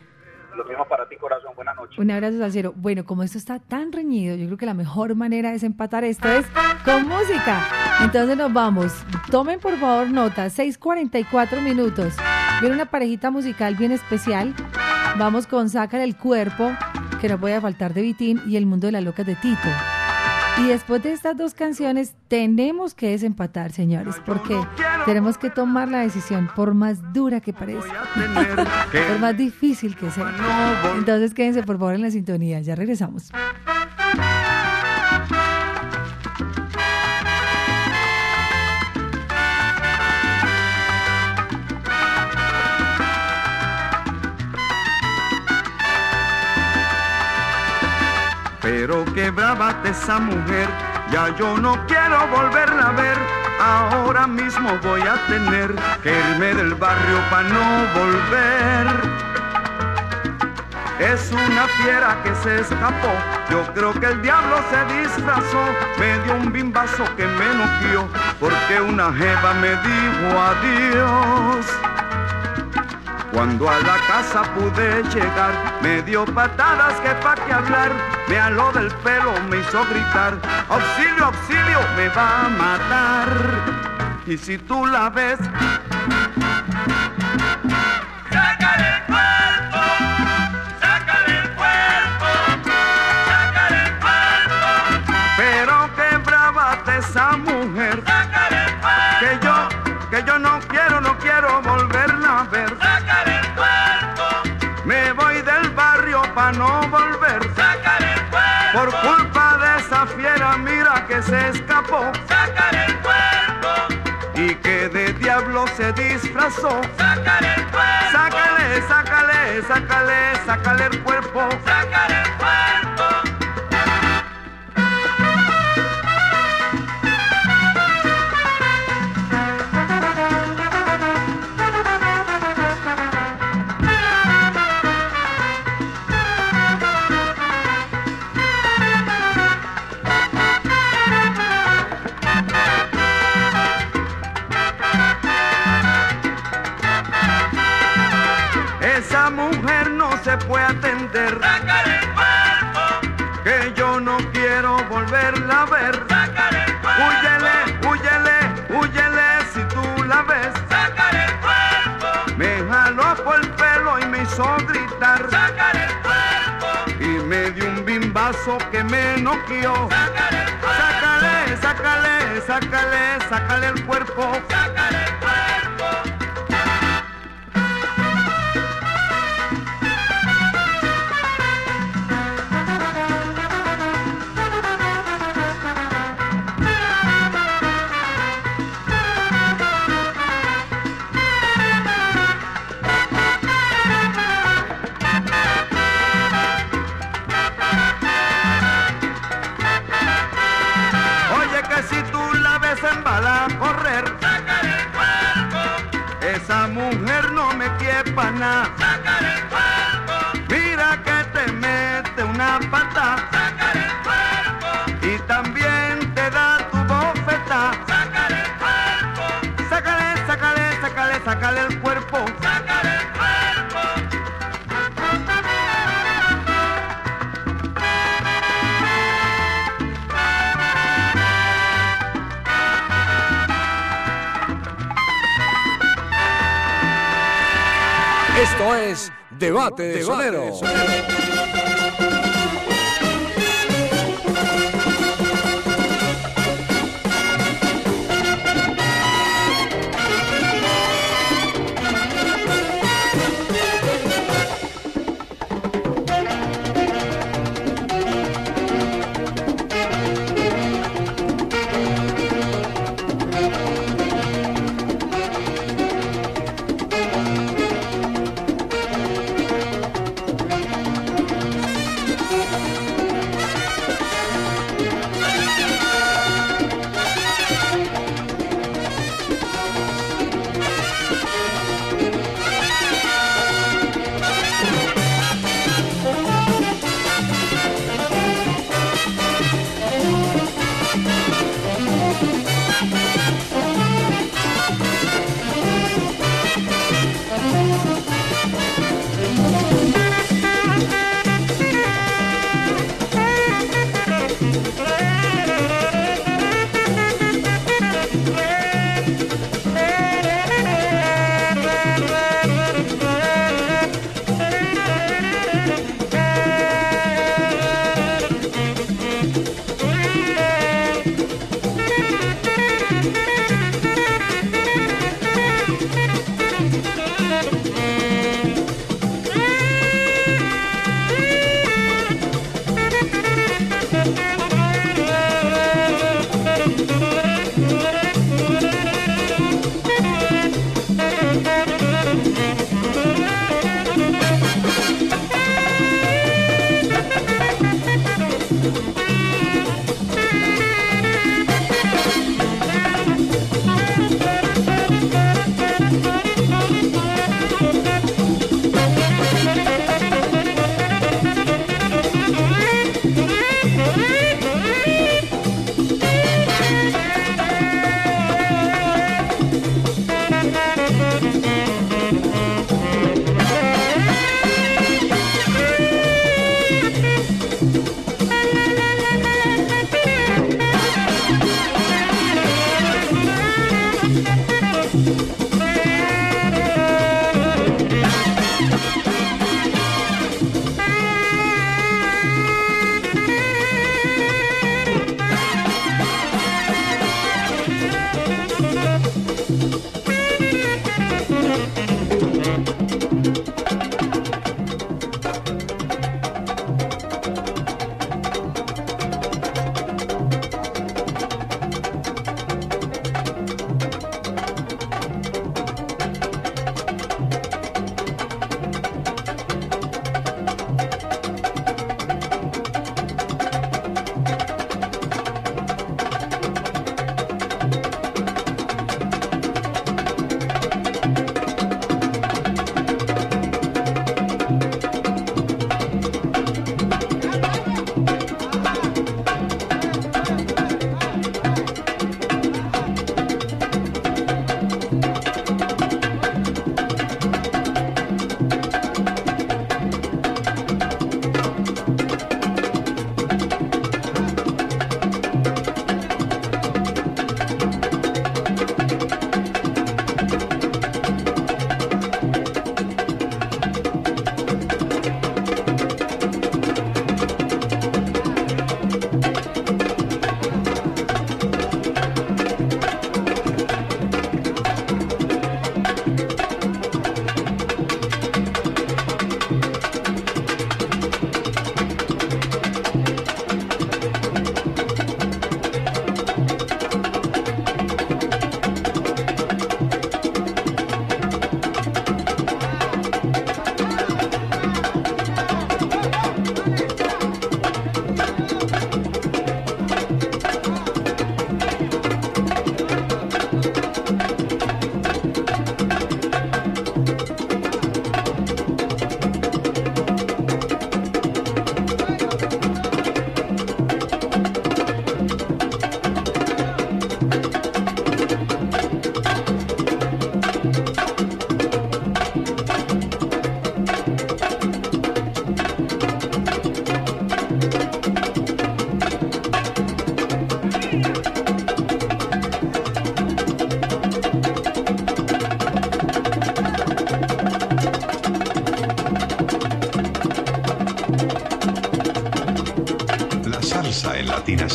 Lo mismo para ti corazón, buenas noches. Un abrazo al cielo. Bueno, como esto está tan reñido, yo creo que la mejor manera de desempatar esto es con música. Entonces nos vamos. Tomen por favor nota, 6.44 minutos. Viene una parejita musical bien especial. Vamos con Sacar el Cuerpo, que no puede faltar de Vitín, y El Mundo de las Locas de Tito. Y después de estas dos canciones tenemos que desempatar, señores, porque tenemos que tomar la decisión, por más dura que parezca, por más difícil que sea. Entonces quédense por favor en la sintonía, ya regresamos. Pero qué de esa mujer, ya yo no quiero volverla a ver. Ahora mismo voy a tener que irme del barrio para no volver. Es una fiera que se escapó, yo creo que el diablo se disfrazó, me dio un bimbazo que me noqueó, porque una jeva me dijo adiós. Cuando a la casa pude llegar, me dio patadas que pa' que hablar, me aló del pelo, me hizo gritar, auxilio, auxilio, me va a matar. Y si tú la ves, Sácale el cuerpo, sácale el cuerpo, sácale el cuerpo, pero qué brava de esa mujer, sácale el cuerpo. que yo, que yo no quiero, no quiero no volver. Sácale el cuerpo. Por culpa de esa fiera, mira que se escapó. Sácale el cuerpo. Y que de diablo se disfrazó. Sácale el cuerpo. Sácale, sácale, sácale, sácale el cuerpo. Sácale el cuerpo. No se puede atender. Sácale el cuerpo. Que yo no quiero volverla a ver. Sácale el cuerpo. Huyele, huyele, huyele si tú la ves. Sácale el cuerpo. Me jaló por el pelo y me hizo gritar. Sácale el cuerpo. Y me dio un bimbazo que me noqueó. Sácale el cuerpo. Sácale, sácale, sácale, sácale el cuerpo. Sácale el cuerpo. Esa mujer no me quiere pa' nada. Sácale el cuerpo. Mira que te mete una pata Esto es Debate de Sonero.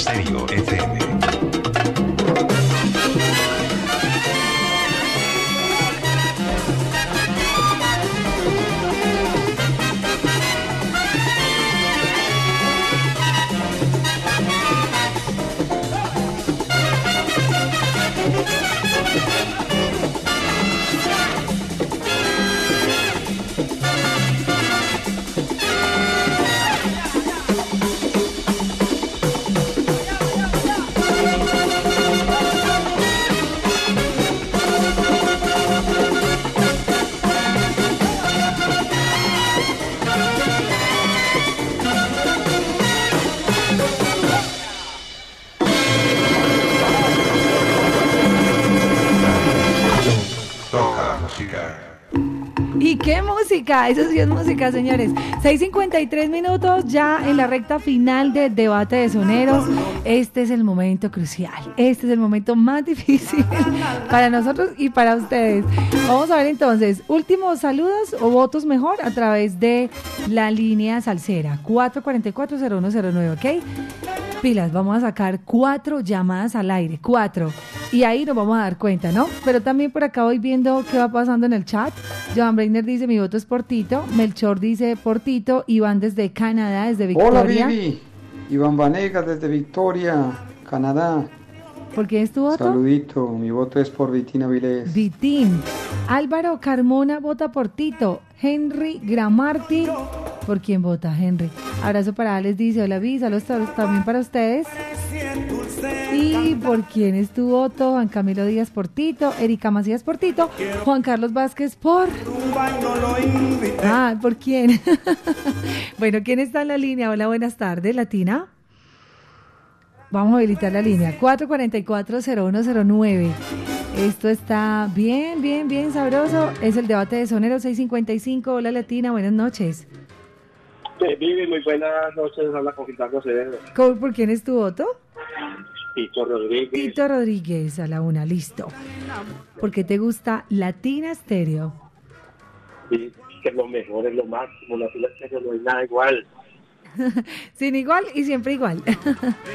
En Latina música? Eso sí es música, señores. 6.53 minutos ya en la recta final del debate de soneros. Este es el momento crucial. Este es el momento más difícil para nosotros y para ustedes. Vamos a ver entonces, últimos saludos o votos mejor a través de la línea salsera 444-0109, ¿ok? Pilas, vamos a sacar cuatro llamadas al aire, cuatro. Y ahí nos vamos a dar cuenta, ¿no? Pero también por acá voy viendo qué va pasando en el chat. Joan Breiner dice, mi voto es por Tito. Melchor dice, por Tito. Iván desde Canadá, desde Victoria. Hola Vivi, Iván Vanegas desde Victoria, Canadá. ¿Por quién es tu voto? Saludito, mi voto es por Vitina Vilés. Vitín. Álvaro Carmona vota por Tito. Henry Gramarti. ¿Por quién vota, Henry? Abrazo para Alex, dice, hola Vi, saludos ta- también para ustedes. ¿Y por quién es tu voto? Juan Camilo Díaz por Tito, Erika Macías por Tito, Juan Carlos Vázquez por... Ah, ¿por quién? bueno, ¿quién está en la línea? Hola, buenas tardes, Latina. Vamos a habilitar la línea 444-0109. Esto está bien, bien, bien sabroso. Es el debate de Sonero 655. Hola Latina, buenas noches. Vivi, muy buenas noches. Habla con Gildardo. ¿Cómo- ¿Por quién es tu voto? Tito Rodríguez. Tito Rodríguez a la una, listo. ¿Por qué te gusta Latina Stereo? Sí, que es lo mejor, es lo máximo. La fila serio no hay nada igual. Sin igual y siempre igual.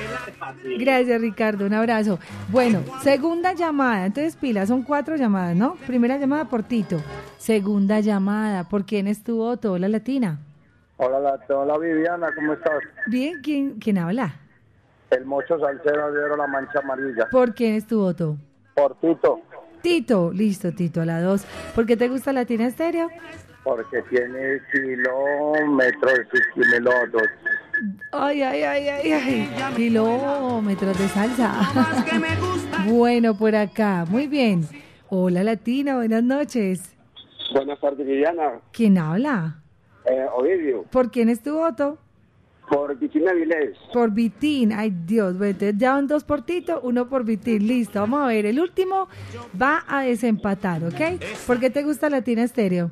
Gracias, Ricardo. Un abrazo. Bueno, segunda llamada. Entonces, pila, son cuatro llamadas, ¿no? Primera llamada por Tito. Segunda llamada. ¿Por quién es tu voto? Hola, Latina. Hola, la- hola Viviana, ¿cómo estás? Bien, ¿quién, quién habla? El mocho salsero de la mancha amarilla. ¿Por quién es tu voto? Por Tito, Tito. Listo, Tito, a la dos. ¿Por qué te gusta Latina Stereo? porque tiene kilómetros y kilómetros. Ay, ay, ay, ay, ay. Kilómetros de salsa. bueno, por acá. Muy bien. Hola, Latina. Buenas noches. Buenas tardes, Viviana. ¿Quién habla? Eh, Ovidio, ¿Por quién es tu voto? Por Vitina Vilés. Por Vitín. Ay, Dios. Entonces ya van dos por Tito, uno por Vitín. Listo, vamos a ver. El último va a desempatar, ¿ok? ¿Por qué te gusta Latina Estéreo?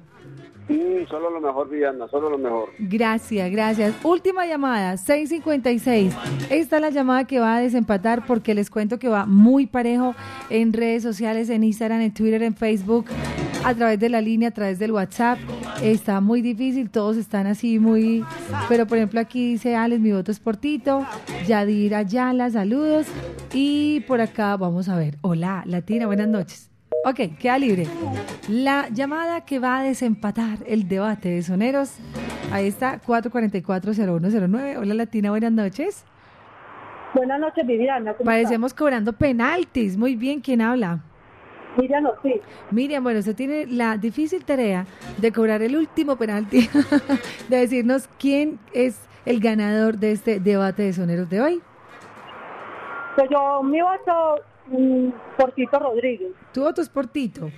Mm, solo lo mejor, Viviana, solo lo mejor. Gracias, gracias. Última llamada, 656. Esta es la llamada que va a desempatar porque les cuento que va muy parejo en redes sociales, en Instagram, en Twitter, en Facebook, a través de la línea, a través del WhatsApp. Está muy difícil, todos están así muy... Pero por ejemplo aquí dice Alex, mi voto es por Tito. Yadir Ayala, saludos. Y por acá vamos a ver. Hola, Latina, buenas noches. Ok, queda libre. La llamada que va a desempatar el debate de soneros. Ahí está, 444-0109. Hola Latina, buenas noches. Buenas noches, Viviana. ¿cómo Parecemos cobrando penaltis. Muy bien, ¿quién habla? Miriam Ortiz. Miriam, bueno, usted tiene la difícil tarea de cobrar el último penalti, de decirnos quién es el ganador de este debate de soneros de hoy. Pues yo, mi voto mm, por Tito Rodríguez. Tu voto es por Tito.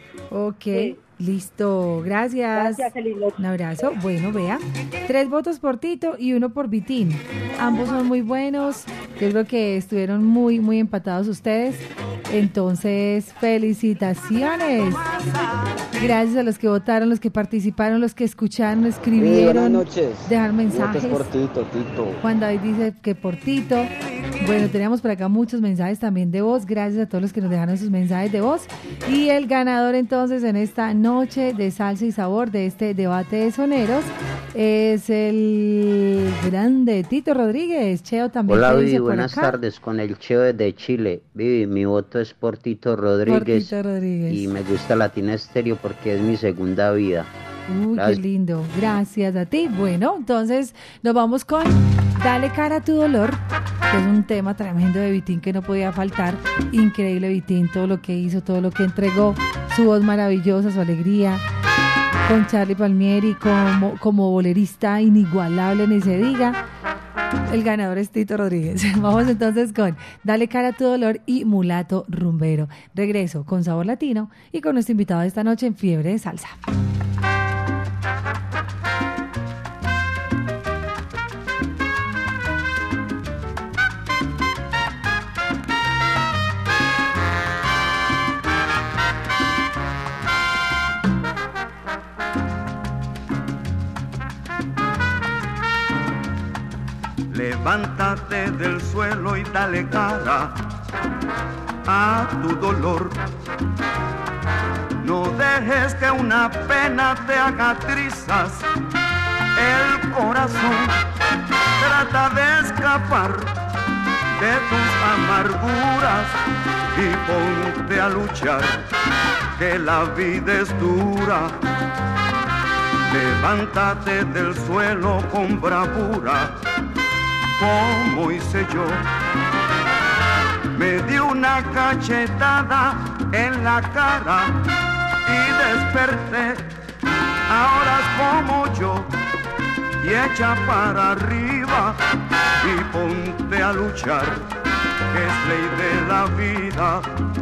Listo. Gracias. Gracias. Un abrazo. Bueno, vea. Tres votos por Tito y uno por Vitín. Ambos son muy buenos. Yo creo que estuvieron muy, muy empatados ustedes. Entonces, felicitaciones. Gracias a los que votaron, los que participaron, los que escucharon, escribieron. buenas noches. Dejar mensajes. por Tito, Tito. Juan David dice que por Tito. Bueno, teníamos por acá muchos mensajes también de voz. Gracias a todos los que nos dejaron sus mensajes de voz. Y el ganador entonces en esta noche de salsa y sabor de este debate de soneros es el grande Tito Rodríguez. Cheo también. Hola ¿qué Vivi, por buenas acá? tardes con el Cheo desde Chile. Vivi, mi voto es por Tito Rodríguez, Tito Rodríguez. y me gusta Latina Estéreo porque es mi segunda vida. Uy, Gracias. qué lindo. Gracias a ti. Bueno, entonces nos vamos con Dale cara a tu dolor, que es un tema tremendo de Vitín que no podía faltar. Increíble Vitín, todo lo que hizo, todo lo que entregó, su voz maravillosa, su alegría. Con Charlie Palmieri como, como bolerista inigualable, ni se diga. El ganador es Tito Rodríguez. Vamos entonces con Dale cara a tu dolor y Mulato Rumbero. Regreso con Sabor Latino y con nuestro invitado de esta noche en Fiebre de Salsa. Levántate del suelo y dale cara a tu dolor. No dejes que una pena te haga trizas el corazón. Trata de escapar de tus amarguras y ponte a luchar, que la vida es dura. Levántate del suelo con bravura, como hice yo. Me di una cachetada en la cara y desperté. Ahora es como yo y echa para arriba y ponte a luchar, es ley de la vida.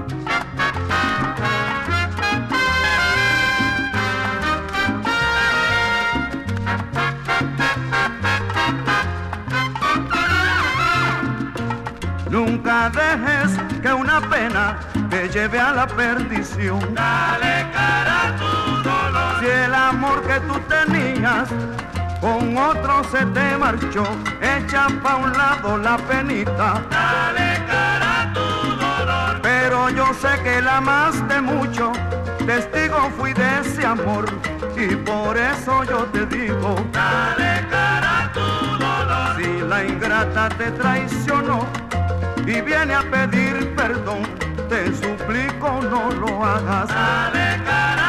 Que una pena te lleve a la perdición. Dale cara a tu dolor. Si el amor que tú tenías con otro se te marchó, echa pa' un lado la penita. Dale cara a tu dolor. Pero yo sé que la amaste mucho, testigo fui de ese amor. Y por eso yo te digo, dale cara a tu dolor. Si la ingrata te traicionó, y viene a pedir perdón, te suplico no lo hagas.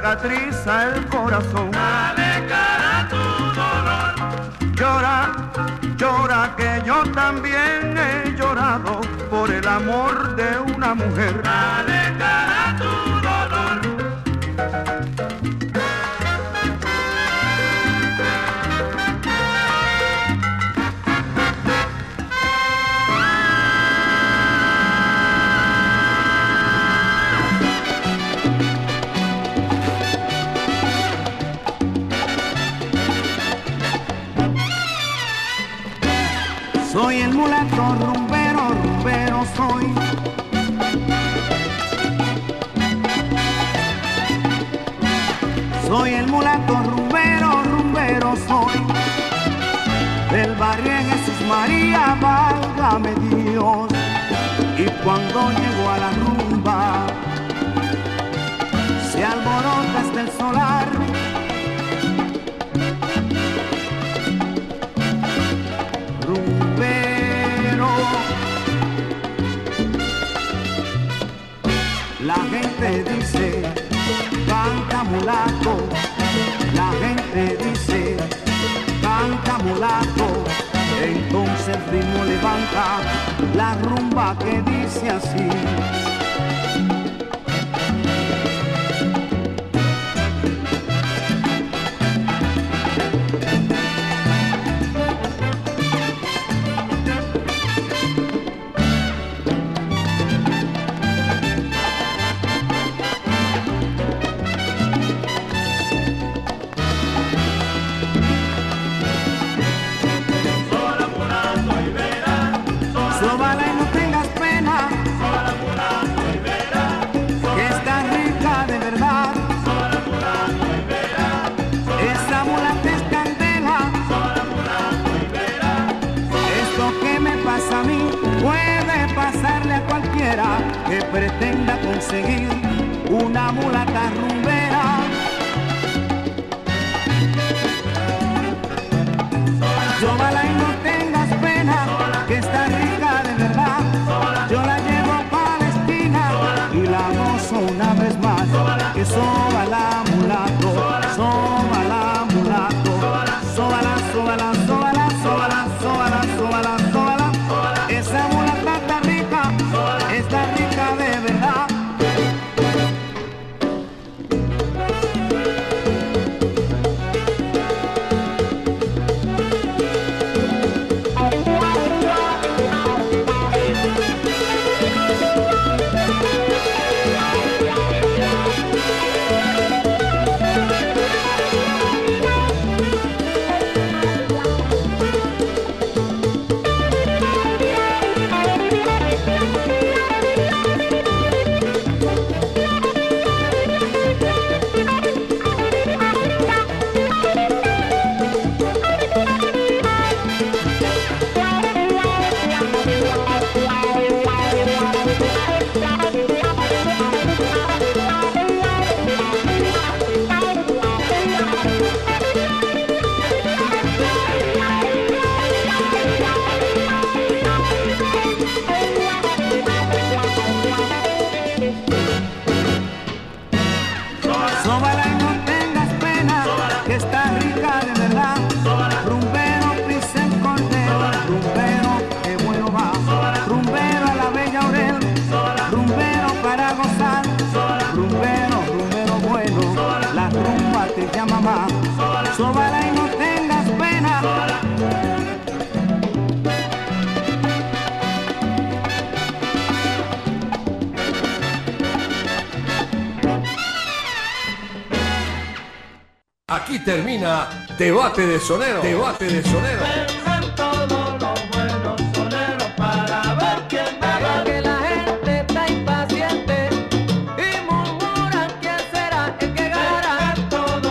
Te haga triza el corazón. Dale cara a tu dolor. Llora, llora que yo también he llorado por el amor de una mujer. Dale cara a tu dolor. Rumbero, rumbero soy. Soy el mulato rumbero, rumbero soy. Del barrio en Jesús María, válgame Dios. Y cuando llego a la rumba, se alborota hasta el solar. la gente dice, canta mulato, entonces el ritmo levanta la rumba que dice así. singing. Aquí termina Debate de Sonero. Debate de Sonero.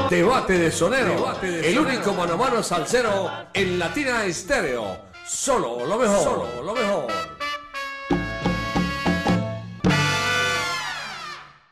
Debate de Sonero, Debate de el sonero. único mano a mano salsero en Latina Estéreo. Solo lo mejor. Solo.